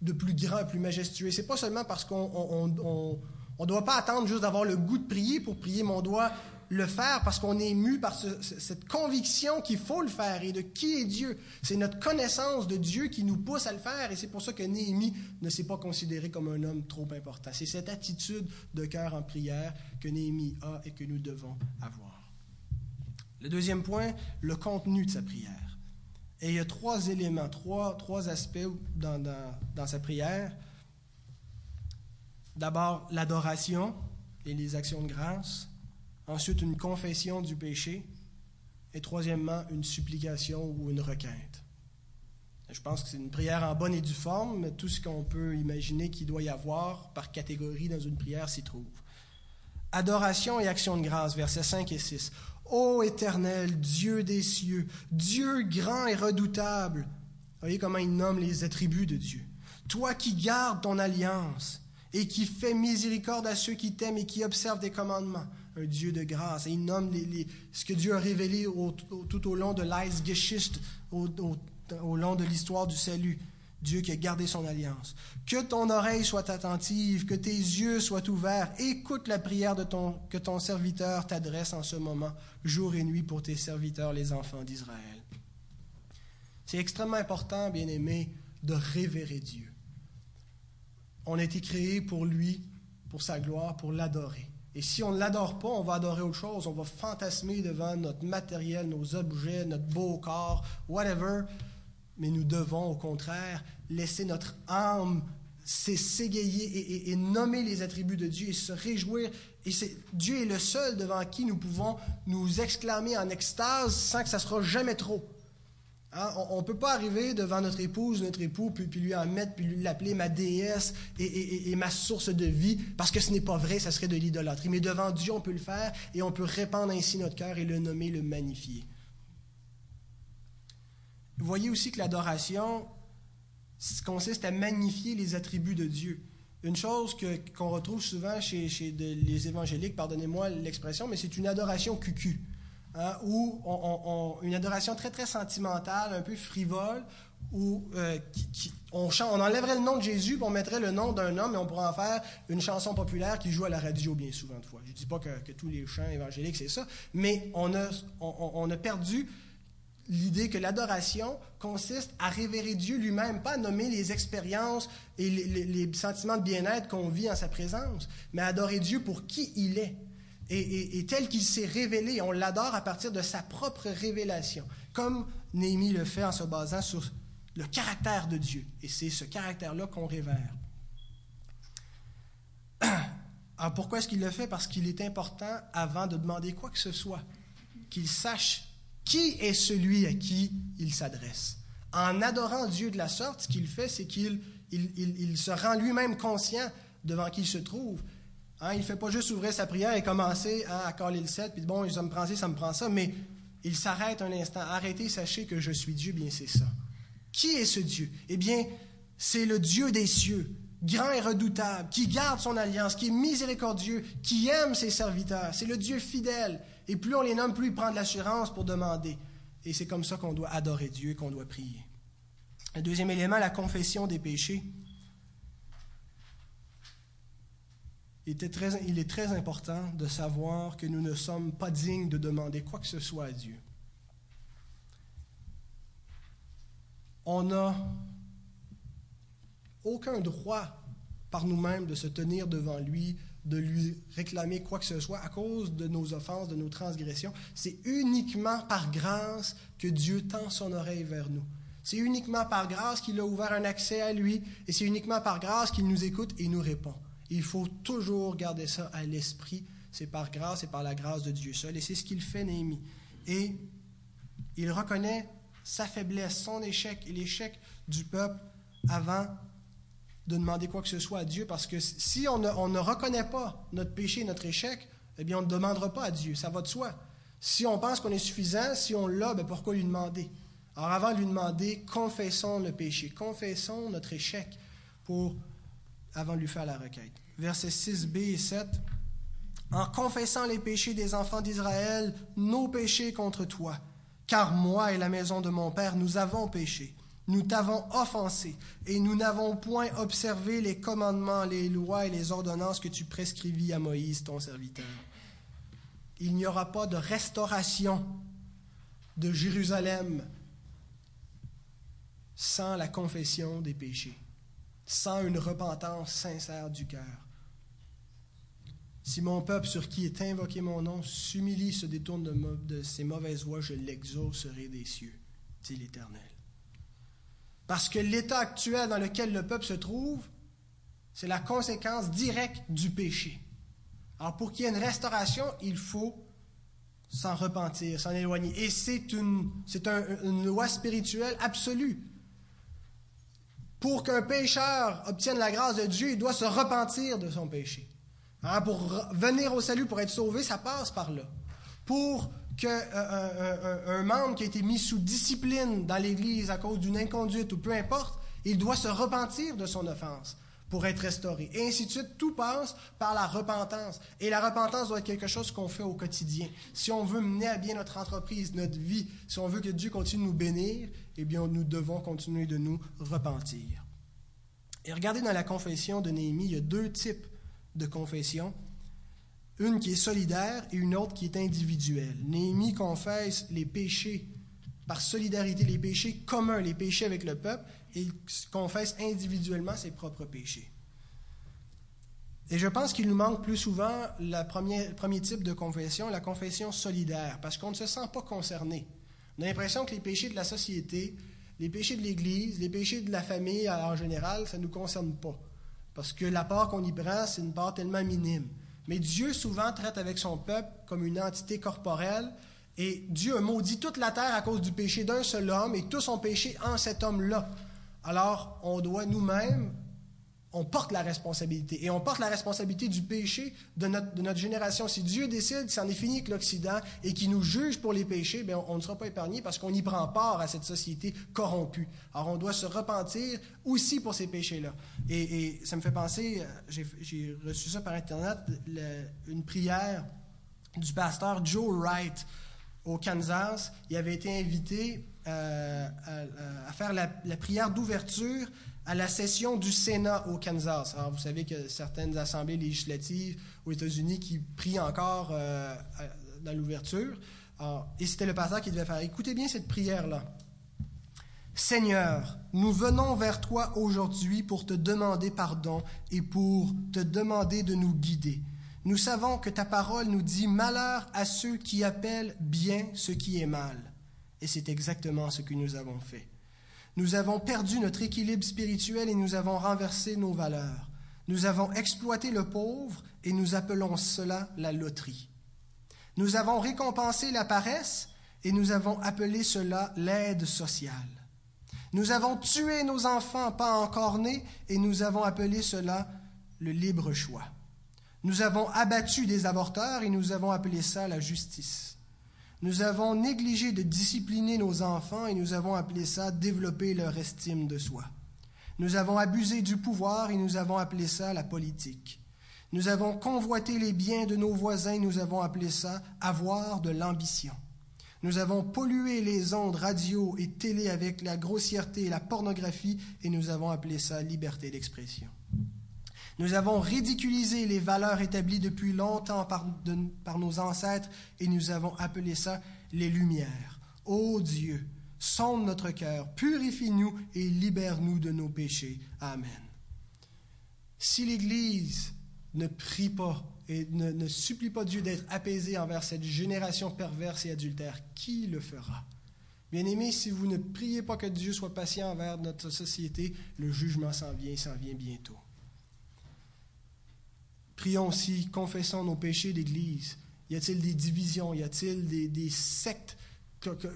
de plus grand, plus majestueux. C'est pas seulement parce qu'on ne doit pas attendre juste d'avoir le goût de prier pour prier, mais on doit le faire parce qu'on est ému par cette conviction qu'il faut le faire et de qui est Dieu. C'est notre connaissance de Dieu qui nous pousse à le faire et c'est pour ça que Néhémie ne s'est pas considéré comme un homme trop important. C'est cette attitude de cœur en prière que Néhémie a et que nous devons avoir. Le deuxième point, le contenu de sa prière. Et il y a trois éléments, trois, trois aspects dans, dans, sa prière. D'abord, l'adoration et les actions de grâce. Ensuite, une confession du péché. Et troisièmement, une supplication ou une requête. Je pense que c'est une prière en bonne et due forme, mais tout ce qu'on peut imaginer qu'il doit y avoir par catégorie dans une prière s'y trouve. Adoration et action de grâce, versets 5 et 6. Ô éternel, Dieu des cieux, Dieu grand et redoutable. Voyez comment il nomme les attributs de Dieu. Toi qui gardes ton alliance et qui fais miséricorde à ceux qui t'aiment et qui observent tes commandements. Un Dieu de grâce. Et il nomme ce que Dieu a révélé tout au long de l'Eisgeschichte, au, au long de l'histoire du salut. Dieu qui a gardé son alliance. Que ton oreille soit attentive, que tes yeux soient ouverts. Écoute la prière que ton serviteur t'adresse en ce moment, jour et nuit pour tes serviteurs, les enfants d'Israël. C'est extrêmement important, bien aimé, de révérer Dieu. On a été créé pour lui, pour sa gloire, pour l'adorer. Et si on ne l'adore pas, on va adorer autre chose. On va fantasmer devant notre matériel, nos objets, notre beau corps, whatever mais nous devons au contraire laisser notre âme s'égayer et, nommer les attributs de Dieu et se réjouir. Et Dieu est le seul devant qui nous pouvons nous exclamer en extase sans que ça sera jamais trop. Hein, on ne peut pas arriver devant notre épouse, notre époux, puis, lui en mettre, puis l'appeler ma déesse et, ma source de vie, parce que ce n'est pas vrai, ça serait de l'idolâtrie. Mais devant Dieu, on peut le faire et on peut répandre ainsi notre cœur et le nommer, le magnifier. Vous voyez aussi que l'adoration consiste à magnifier les attributs de Dieu. Une chose qu'on retrouve souvent chez, les évangéliques, pardonnez-moi l'expression, mais c'est une adoration cucu. Hein, ou une adoration très, très sentimentale, un peu frivole, où euh, on, on, enlèverait le nom de Jésus, on mettrait le nom d'un homme, et on pourrait en faire une chanson populaire qui joue à la radio bien souvent de fois. Je ne dis pas que, tous les chants évangéliques, c'est ça, mais on a, on, a perdu l'idée que l'adoration consiste à révérer Dieu lui-même, pas à nommer les expériences et les, les sentiments de bien-être qu'on vit en sa présence, mais à adorer Dieu pour qui il est et, tel qu'il s'est révélé, on l'adore à partir de sa propre révélation, comme Néhémie le fait en se basant sur le caractère de Dieu. Et c'est ce caractère-là qu'on révère. Alors pourquoi est-ce qu'il le fait? Parce qu'il est important, avant de demander quoi que ce soit, qu'il sache qui est celui à qui il s'adresse. En adorant Dieu de la sorte, ce qu'il fait, c'est qu'il il, se rend lui-même conscient devant qui il se trouve Hein, il ne fait pas juste ouvrir sa prière et commencer à caler le 7, puis bon, ça me prend ça, ça me prend ça, mais il s'arrête un instant. Arrêtez, sachez que je suis Dieu, bien c'est ça. Qui est ce Dieu? Eh bien, c'est le Dieu des cieux, grand et redoutable, qui garde son alliance, qui est miséricordieux, qui aime ses serviteurs. C'est le Dieu fidèle. Et plus on les nomme, plus il prend de l'assurance pour demander. Et c'est comme ça qu'on doit adorer Dieu, qu'on doit prier. Le deuxième élément, la confession des péchés. Il, est très important de savoir que nous ne sommes pas dignes de demander quoi que ce soit à Dieu. On n'a aucun droit par nous-mêmes de se tenir devant lui, de lui réclamer quoi que ce soit à cause de nos offenses, de nos transgressions. C'est uniquement par grâce que Dieu tend son oreille vers nous. C'est uniquement par grâce qu'il a ouvert un accès à lui et c'est uniquement par grâce qu'il nous écoute et nous répond. Il faut toujours garder ça à l'esprit. C'est par grâce et par la grâce de Dieu seul. Et c'est ce qu'il fait, Néhémie. Et il reconnaît sa faiblesse, son échec et l'échec du peuple avant de demander quoi que ce soit à Dieu. Parce que si on ne, reconnaît pas notre péché, notre échec, eh bien, on ne demandera pas à Dieu. Ça va de soi. Si on pense qu'on est suffisant, si on l'a, ben pourquoi lui demander? Alors, avant de lui demander, confessons le péché, confessons notre échec pour avant de lui faire la requête. Versets 6b et 7. En confessant les péchés des enfants d'Israël, nos péchés contre toi, car moi et la maison de mon Père, nous avons péché. Nous t'avons offensé, et nous n'avons point observé les commandements, les lois et les ordonnances que tu prescrivis à Moïse, ton serviteur. Il n'y aura pas de restauration de Jérusalem sans la confession des péchés sans une repentance sincère du cœur. Si mon peuple sur qui est invoqué mon nom s'humilie, se détourne de, ses mauvaises voies, je l'exaucerai des cieux, dit l'Éternel. Parce que l'état actuel dans lequel le peuple se trouve, c'est la conséquence directe du péché. Alors pour qu'il y ait une restauration, il faut s'en repentir, s'en éloigner. Et c'est une, une loi spirituelle absolue. Pour qu'un pécheur obtienne la grâce de Dieu, il doit se repentir de son péché. Hein, pour venir au salut, pour être sauvé, ça passe par là. Pour qu'un euh, un, membre qui a été mis sous discipline dans l'Église à cause d'une inconduite ou peu importe, il doit se repentir de son offense pour être restauré. Et ainsi de suite, tout passe par la repentance. Et la repentance doit être quelque chose qu'on fait au quotidien. Si on veut mener à bien notre entreprise, notre vie, si on veut que Dieu continue de nous bénir, eh bien, nous devons continuer de nous repentir. Et regardez dans la confession de Néhémie, il y a deux types de confession. Une qui est solidaire et une autre qui est individuelle. Néhémie confesse les péchés par solidarité, les péchés communs, les péchés avec le peuple, il confesse individuellement ses propres péchés. Et je pense qu'il nous manque plus souvent le premier type de confession, la confession solidaire, parce qu'on ne se sent pas concerné. On a l'impression que les péchés de la société, les péchés de l'Église, les péchés de la famille en général, ça ne nous concerne pas. Parce que la part qu'on y prend, c'est une part tellement minime. Mais Dieu souvent traite avec son peuple comme une entité corporelle Et Dieu a maudit toute la terre à cause du péché d'un seul homme, et tous ont péché en cet homme-là. Alors, on doit nous-mêmes on porte la responsabilité. Et on porte la responsabilité du péché de notre, de notre génération. Si Dieu décide que c'en est fini avec l'Occident et qu'il nous juge pour les péchés, bien, on, ne sera pas épargné parce qu'on y prend part à cette société corrompue. Alors, on doit se repentir aussi pour ces péchés-là. Et, ça me fait penser, euh, j'ai reçu ça par Internet, une prière du pasteur Joe Wright au Kansas. Il avait été invité euh, à, faire la, prière d'ouverture à la session du Sénat au Kansas. Alors, vous savez que certaines assemblées législatives aux États-Unis qui prient encore euh, dans l'ouverture. Et c'était le pasteur qui devait faire. Écoutez bien cette prière-là. Seigneur, nous venons vers toi aujourd'hui pour te demander pardon et pour te demander de nous guider. Nous savons que ta parole nous dit malheur à ceux qui appellent bien ce qui est mal. Et c'est exactement ce que nous avons fait. Nous avons perdu notre équilibre spirituel et nous avons renversé nos valeurs. Nous avons exploité le pauvre et nous appelons cela la loterie. Nous avons récompensé la paresse et nous avons appelé cela l'aide sociale. Nous avons tué nos enfants pas encore nés et nous avons appelé cela le libre choix. Nous avons abattu des avorteurs et nous avons appelé ça la justice. Nous avons négligé de discipliner nos enfants et nous avons appelé ça développer leur estime de soi. Nous avons abusé du pouvoir et nous avons appelé ça la politique. Nous avons convoité les biens de nos voisins et nous avons appelé ça avoir de l'ambition. Nous avons pollué les ondes radio et télé avec la grossièreté et la pornographie et nous avons appelé ça liberté d'expression. Nous avons ridiculisé les valeurs établies depuis longtemps par, nos ancêtres et nous avons appelé ça les Lumières. Ô Dieu, sonde notre cœur, purifie-nous et libère-nous de nos péchés. Amen. Si l'Église ne prie pas et ne, supplie pas Dieu d'être apaisé envers cette génération perverse et adultère, qui le fera? Bien-aimés, si vous ne priez pas que Dieu soit patient envers notre société, le jugement s'en vient, s'en vient bientôt. Prions aussi, confessons nos péchés d'Église. Y a-t-il des divisions? Y a-t-il des, sectes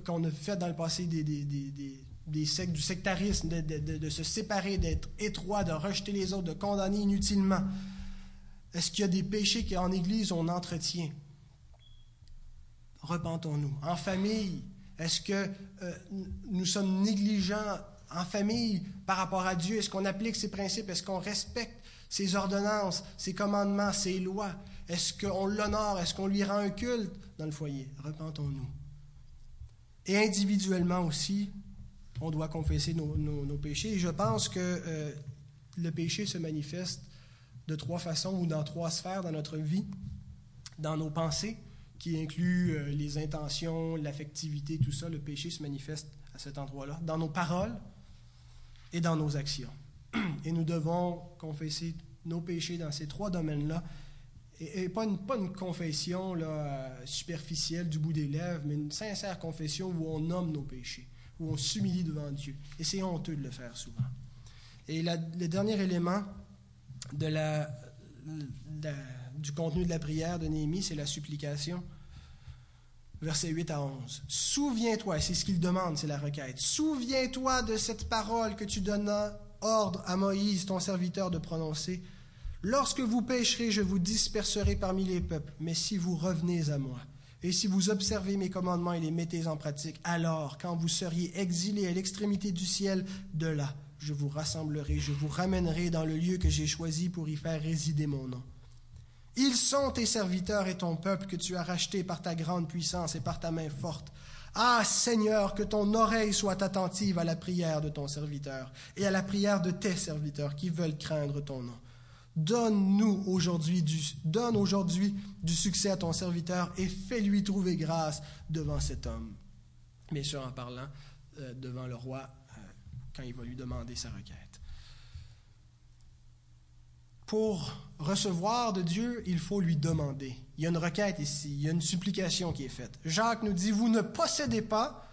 qu'on a fait dans le passé, des, des, sectes, du sectarisme, de, se séparer, d'être étroit, de rejeter les autres, de condamner inutilement? Est-ce qu'il y a des péchés qu'en Église on entretient? Repentons-nous. En famille, est-ce que euh, nous sommes négligents en famille par rapport à Dieu? Est-ce qu'on applique ses principes? Est-ce qu'on respecte ses ordonnances, ses commandements, ses lois? Est-ce qu'on l'honore? Est-ce qu'on lui rend un culte? Dans le foyer? Repentons-nous. Et individuellement aussi, on doit confesser nos, péchés. Et je pense que euh, le péché se manifeste de trois façons ou dans trois sphères dans notre vie. Dans nos pensées, qui incluent euh, les intentions, l'affectivité, tout ça, le péché se manifeste à cet endroit-là. Dans nos paroles et dans nos actions. Et nous devons confesser nos péchés dans ces trois domaines-là. Et, pas, une, pas une confession là, superficielle du bout des lèvres, mais une sincère confession où on nomme nos péchés, où on s'humilie devant Dieu. Et c'est honteux de le faire souvent. Et le dernier élément de la, du contenu de la prière de Néhémie, c'est la supplication. Versets 8 à 11. Souviens-toi, c'est ce qu'il demande, c'est la requête. Souviens-toi de cette parole que tu donnas ordre à Moïse, ton serviteur, de prononcer. Lorsque vous pécherez, je vous disperserai parmi les peuples, mais si vous revenez à moi, et si vous observez mes commandements et les mettez en pratique, alors, quand vous seriez exilés à l'extrémité du ciel, de là, je vous rassemblerai, je vous ramènerai dans le lieu que j'ai choisi pour y faire résider mon nom. Ils sont tes serviteurs et ton peuple que tu as racheté par ta grande puissance et par ta main forte. Ah Seigneur, que ton oreille soit attentive à la prière de ton serviteur et à la prière de tes serviteurs qui veulent craindre ton nom. Donne-nous aujourd'hui du, donne aujourd'hui du succès à ton serviteur et fais-lui trouver grâce devant cet homme. Bien sûr, en parlant euh, devant le roi euh, quand il va lui demander sa requête. Pour recevoir de Dieu, il faut lui demander. Il y a une requête ici, il y a une supplication qui est faite. Jacques nous dit, vous ne possédez pas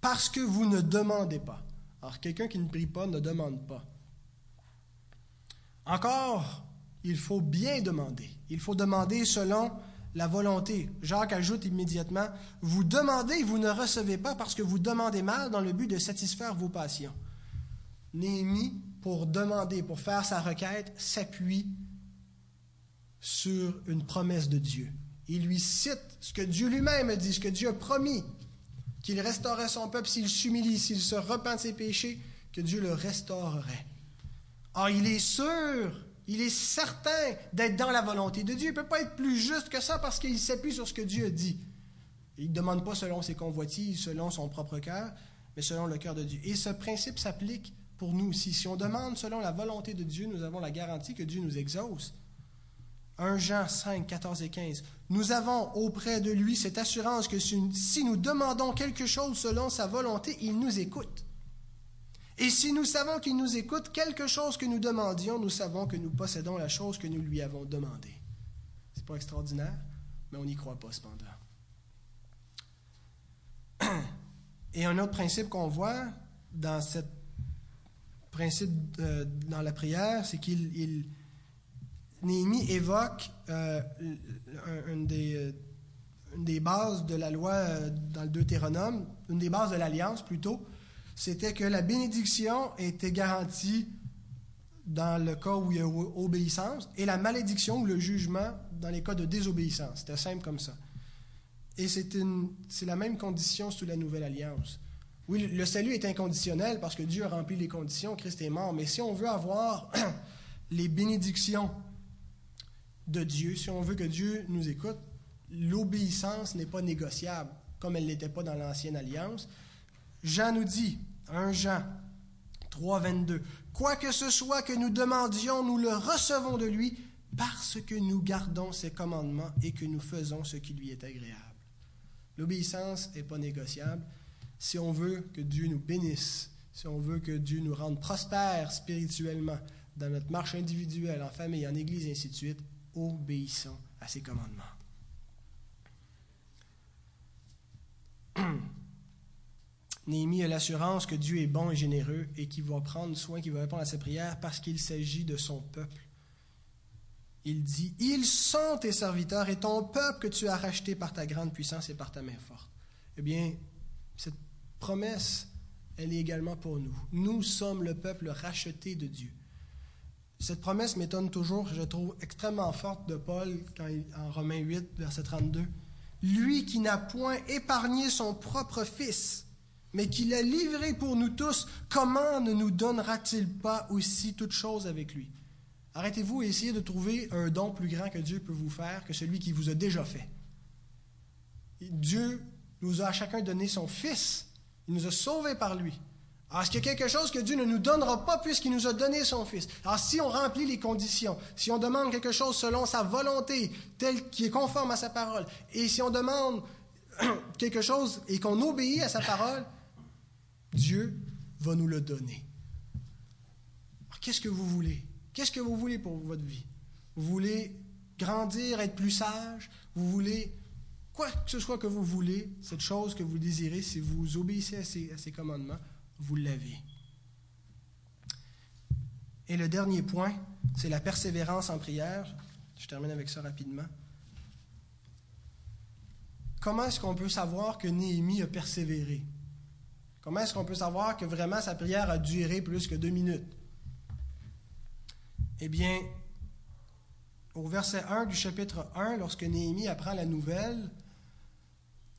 parce que vous ne demandez pas. Alors quelqu'un qui ne prie pas ne demande pas. Encore, il faut bien demander. Il faut demander selon la volonté. Jacques ajoute immédiatement, vous demandez vous ne recevez pas parce que vous demandez mal dans le but de satisfaire vos passions. Néhémie, pour demander, pour faire sa requête, s'appuie sur une promesse de Dieu. Il lui cite ce que Dieu lui-même dit, ce que Dieu a promis, qu'il restaurerait son peuple s'il s'humilie, s'il se repent de ses péchés, que Dieu le restaurerait. Or, il est sûr, il est certain d'être dans la volonté de Dieu. Il ne peut pas être plus juste que ça parce qu'il s'appuie sur ce que Dieu a dit. Il ne demande pas selon ses convoitises, selon son propre cœur, mais selon le cœur de Dieu. Et ce principe s'applique pour nous aussi. Si on demande selon la volonté de Dieu, nous avons la garantie que Dieu nous exauce. 1 Jean 5, 14 et 15. Nous avons auprès de lui cette assurance que si nous demandons quelque chose selon sa volonté, il nous écoute. Et si nous savons qu'il nous écoute, quelque chose que nous demandions, nous savons que nous possédons la chose que nous lui avons demandée. C'est pas extraordinaire, mais on n'y croit pas cependant. Et un autre principe qu'on voit dans ce principe euh, dans la prière, c'est qu'il Néhémie évoque euh, une, des, euh, une, des, bases de la loi dans le Deutéronome, une des bases de l'alliance plutôt, c'était que la bénédiction était garantie dans le cas où il y a obéissance et la malédiction ou le jugement dans les cas de désobéissance. C'était simple comme ça. Et c'est la même condition sous la nouvelle alliance. Oui, le salut est inconditionnel parce que Dieu a rempli les conditions, Christ est mort, mais si on veut avoir les bénédictions de Dieu, si on veut que Dieu nous écoute, l'obéissance n'est pas négociable, comme elle ne l'était pas dans l'ancienne alliance. Jean nous dit, 1 Jean 3, 22, Quoi que ce soit que nous demandions, nous le recevons de lui parce que nous gardons ses commandements et que nous faisons ce qui lui est agréable. L'obéissance n'est pas négociable. Si on veut que Dieu nous bénisse, si on veut que Dieu nous rende prospères spirituellement dans notre marche individuelle, en famille, en église, et ainsi de suite, obéissons à ses commandements. Néhémie a l'assurance que Dieu est bon et généreux et qu'il va prendre soin, qu'il va répondre à ses prières parce qu'il s'agit de son peuple. Il dit, Ils sont tes serviteurs et ton peuple que tu as racheté par ta grande puissance et par ta main forte. Eh bien, cette promesse, elle est également pour nous. Nous sommes le peuple racheté de Dieu. Cette promesse m'étonne toujours, je trouve extrêmement forte de Paul quand en Romains 8, verset 32. Lui qui n'a point épargné son propre fils, mais qu'il a livré pour nous tous, comment ne nous donnera-t-il pas aussi toute chose avec lui? Arrêtez-vous et essayez de trouver un don plus grand que Dieu peut vous faire que celui qui vous a déjà fait. Dieu nous a à chacun donné son Fils. Il nous a sauvés par lui. Alors, est-ce qu'il y a quelque chose que Dieu ne nous donnera pas puisqu'il nous a donné son Fils? Alors, si on remplit les conditions, si on demande quelque chose selon sa volonté, telle qui est conforme à sa parole, et si on demande quelque chose et qu'on obéit à sa parole, Dieu va nous le donner. Qu'est-ce que vous voulez? Qu'est-ce que vous voulez pour votre vie? Vous voulez grandir, être plus sage? Vous voulez, quoi que ce soit que vous voulez, cette chose que vous désirez, si vous obéissez à ces, à ces commandements, vous l'avez. Et le dernier point, c'est la persévérance en prière. Je termine avec ça rapidement. Comment est-ce qu'on peut savoir que Néhémie a persévéré? Comment est-ce qu'on peut savoir que vraiment sa prière a duré plus que deux minutes? Eh bien, au verset 1 du chapitre 1, lorsque Néhémie apprend la nouvelle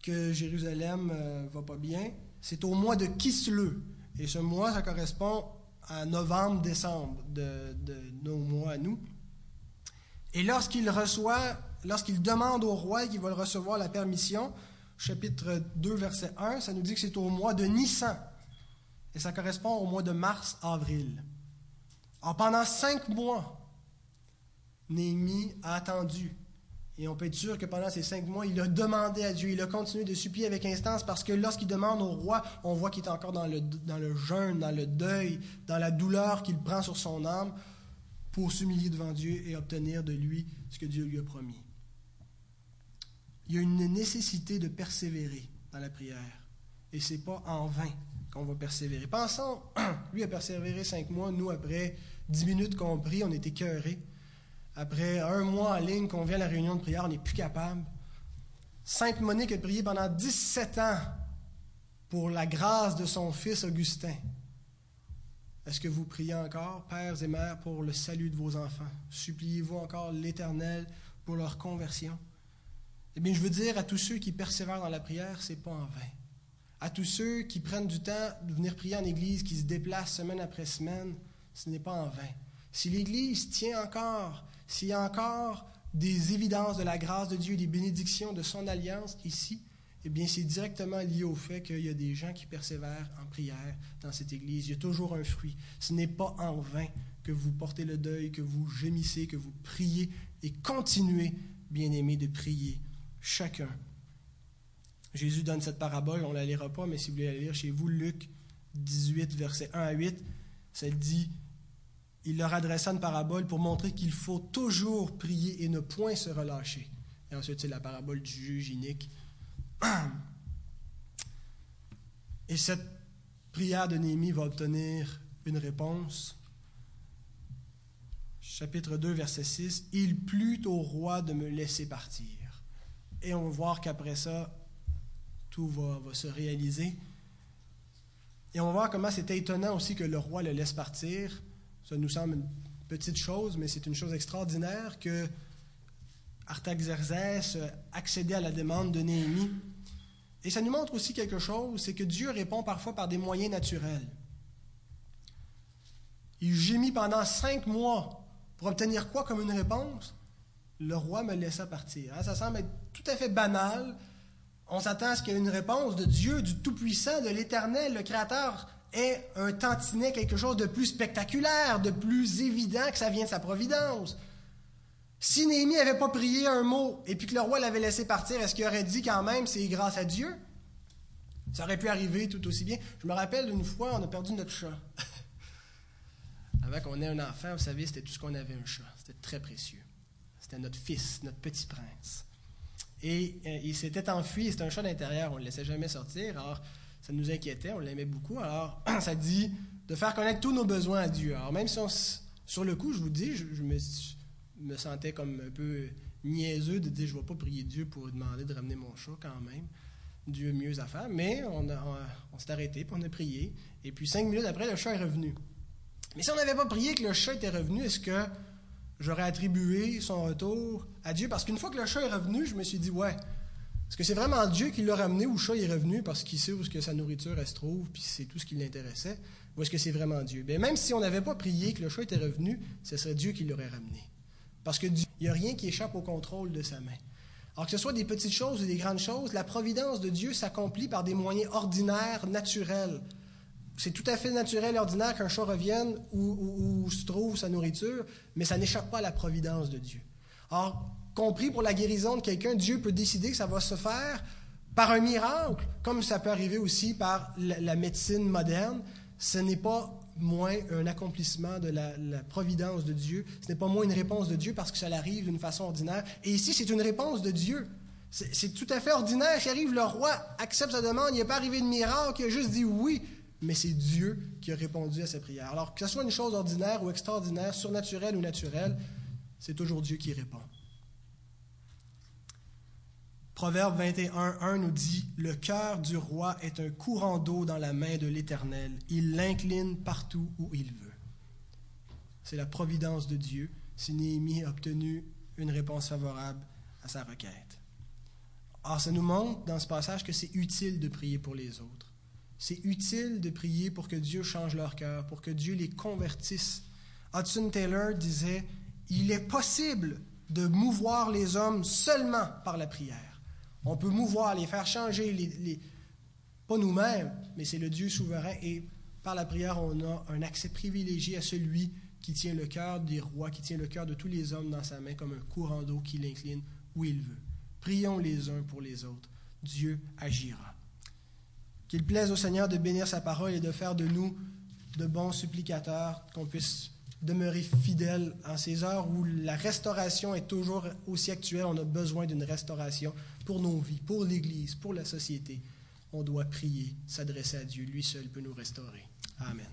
que Jérusalem euh, va pas bien, c'est au mois de Kisle. Et ce mois, ça correspond à novembre-décembre de, de, nos mois à nous. Et lorsqu'il reçoit, lorsqu'il demande au roi qu'il va recevoir la permission, chapitre 2, verset 1, ça nous dit que c'est au mois de Nissan. Et ça correspond au mois de mars-avril. Alors pendant cinq mois, Néhémie a attendu. Et on peut être sûr que pendant ces cinq mois, il a demandé à Dieu, il a continué de supplier avec instance parce que lorsqu'il demande au roi, on voit qu'il est encore dans le, jeûne, dans le deuil, dans la douleur qu'il prend sur son âme pour s'humilier devant Dieu et obtenir de lui ce que Dieu lui a promis il y a une nécessité de persévérer dans la prière. Et ce n'est pas en vain qu'on va persévérer. Pensons, lui a persévéré cinq mois, nous, après dix minutes qu'on prie, on était écœurés. Après un mois en ligne qu'on vient à la réunion de prière, on n'est plus capable. Sainte Monique a prié pendant 17 ans pour la grâce de son fils Augustin. Est-ce que vous priez encore, pères et mères, pour le salut de vos enfants? Suppliez-vous encore l'Éternel pour leur conversion? Eh bien, je veux dire à tous ceux qui persévèrent dans la prière, c'est pas en vain. À tous ceux qui prennent du temps de venir prier en Église, qui se déplacent semaine après semaine, ce n'est pas en vain. Si l'Église tient encore, s'il y a encore des évidences de la grâce de Dieu, des bénédictions de son alliance ici, eh bien, c'est directement lié au fait qu'il y a des gens qui persévèrent en prière dans cette Église. Il y a toujours un fruit. Ce n'est pas en vain que vous portez le deuil, que vous gémissez, que vous priez et continuez, bien aimés, de prier chacun. Jésus donne cette parabole, on ne la lira pas, mais si vous voulez la lire chez vous, Luc 18, versets 1 à 8, ça dit Il leur adressa une parabole pour montrer qu'il faut toujours prier et ne point se relâcher. Et ensuite, c'est la parabole du juge inique. Et cette prière de Néhémie va obtenir une réponse. Chapitre 2, verset 6 Il plut au roi de me laisser partir. Et on va voir qu'après ça, tout va, va, se réaliser. Et on va voir comment c'était étonnant aussi que le roi le laisse partir. Ça nous semble une petite chose, mais c'est une chose extraordinaire que Artaxerxès accédait à la demande de Néhémie. Et ça nous montre aussi quelque chose, c'est que Dieu répond parfois par des moyens naturels. Il gémit pendant cinq mois pour obtenir quoi comme une réponse? Le roi me laissa partir. Hein, ça semble être tout à fait banal. On s'attend à ce qu'il y ait une réponse de Dieu, du Tout-Puissant, de l'Éternel, le Créateur, ait un tantinet, quelque chose de plus spectaculaire, de plus évident que ça vient de sa providence. Si Néhémie n'avait pas prié un mot et puis que le roi l'avait laissé partir, est-ce qu'il aurait dit quand même c'est grâce à Dieu? Ça aurait pu arriver tout aussi bien. Je me rappelle une fois, on a perdu notre chat. Avant qu'on ait un enfant, vous savez, c'était tout ce qu'on avait un chat. C'était très précieux. C'était notre fils, notre petit prince. Et euh, il s'était enfui, c'était un chat d'intérieur, on ne le laissait jamais sortir. Ça nous inquiétait, on l'aimait beaucoup. Alors, ça dit de faire connaître tous nos besoins à Dieu. Alors, même si on, sur le coup, je vous dis, je, me sentais comme un peu niaiseux de dire je ne vais pas prier Dieu pour demander de ramener mon chat quand même. Dieu a mieux à faire. Mais on, on, s'est arrêté, puis on a prié. Et puis cinq minutes après, le chat est revenu. Mais si on n'avait pas prié que le chat était revenu, est-ce que j'aurais attribué son retour à Dieu? Parce qu'une fois que le chat est revenu, je me suis dit, ouais, est-ce que c'est vraiment Dieu qui l'a ramené ou le chat est revenu parce qu'il sait où que sa nourriture elle se trouve, puis c'est tout ce qui l'intéressait? Ou est-ce que c'est vraiment Dieu? Bien, même si on n'avait pas prié que le chat était revenu, ce serait Dieu qui l'aurait ramené. Parce qu'il n'y a rien qui échappe au contrôle de sa main. Alors que ce soit des petites choses ou des grandes choses, la providence de Dieu s'accomplit par des moyens ordinaires, naturels. C'est tout à fait naturel et ordinaire qu'un chat revienne où, où, se trouve sa nourriture, mais ça n'échappe pas à la providence de Dieu. Compris pour la guérison de quelqu'un, Dieu peut décider que ça va se faire par un miracle, comme ça peut arriver aussi par la, médecine moderne. Ce n'est pas moins un accomplissement de la, providence de Dieu. Ce n'est pas moins une réponse de Dieu parce que ça arrive d'une façon ordinaire. Et ici, c'est une réponse de Dieu. C'est tout à fait ordinaire. Qui arrive, le roi accepte sa demande. Il n'est pas arrivé de miracle. Il a juste dit oui. Mais c'est Dieu qui a répondu à sa prière. Alors que ce soit une chose ordinaire ou extraordinaire, surnaturelle ou naturelle, c'est toujours Dieu qui répond. Proverbe 21.1 nous dit Le cœur du roi est un courant d'eau dans la main de l'Éternel. Il l'incline partout où il veut. C'est la providence de Dieu si Néhémie a obtenu une réponse favorable à sa requête. Or, ça nous montre dans ce passage que c'est utile de prier pour les autres. C'est utile de prier pour que Dieu change leur cœur, pour que Dieu les convertisse. Hudson Taylor disait Il est possible de mouvoir les hommes seulement par la prière. On peut mouvoir, les faire changer, les, pas nous-mêmes, mais c'est le Dieu souverain. Et par la prière, on a un accès privilégié à celui qui tient le cœur des rois, qui tient le cœur de tous les hommes dans sa main comme un courant d'eau qui l'incline où il veut. Prions les uns pour les autres. Dieu agira. Qu'il plaise au Seigneur de bénir sa parole et de faire de nous de bons supplicateurs, qu'on puisse demeurer fidèles en ces heures où la restauration est toujours aussi actuelle. On a besoin d'une restauration pour nos vies, pour l'Église, pour la société, on doit prier, s'adresser à Dieu. Lui seul peut nous restaurer. Amen.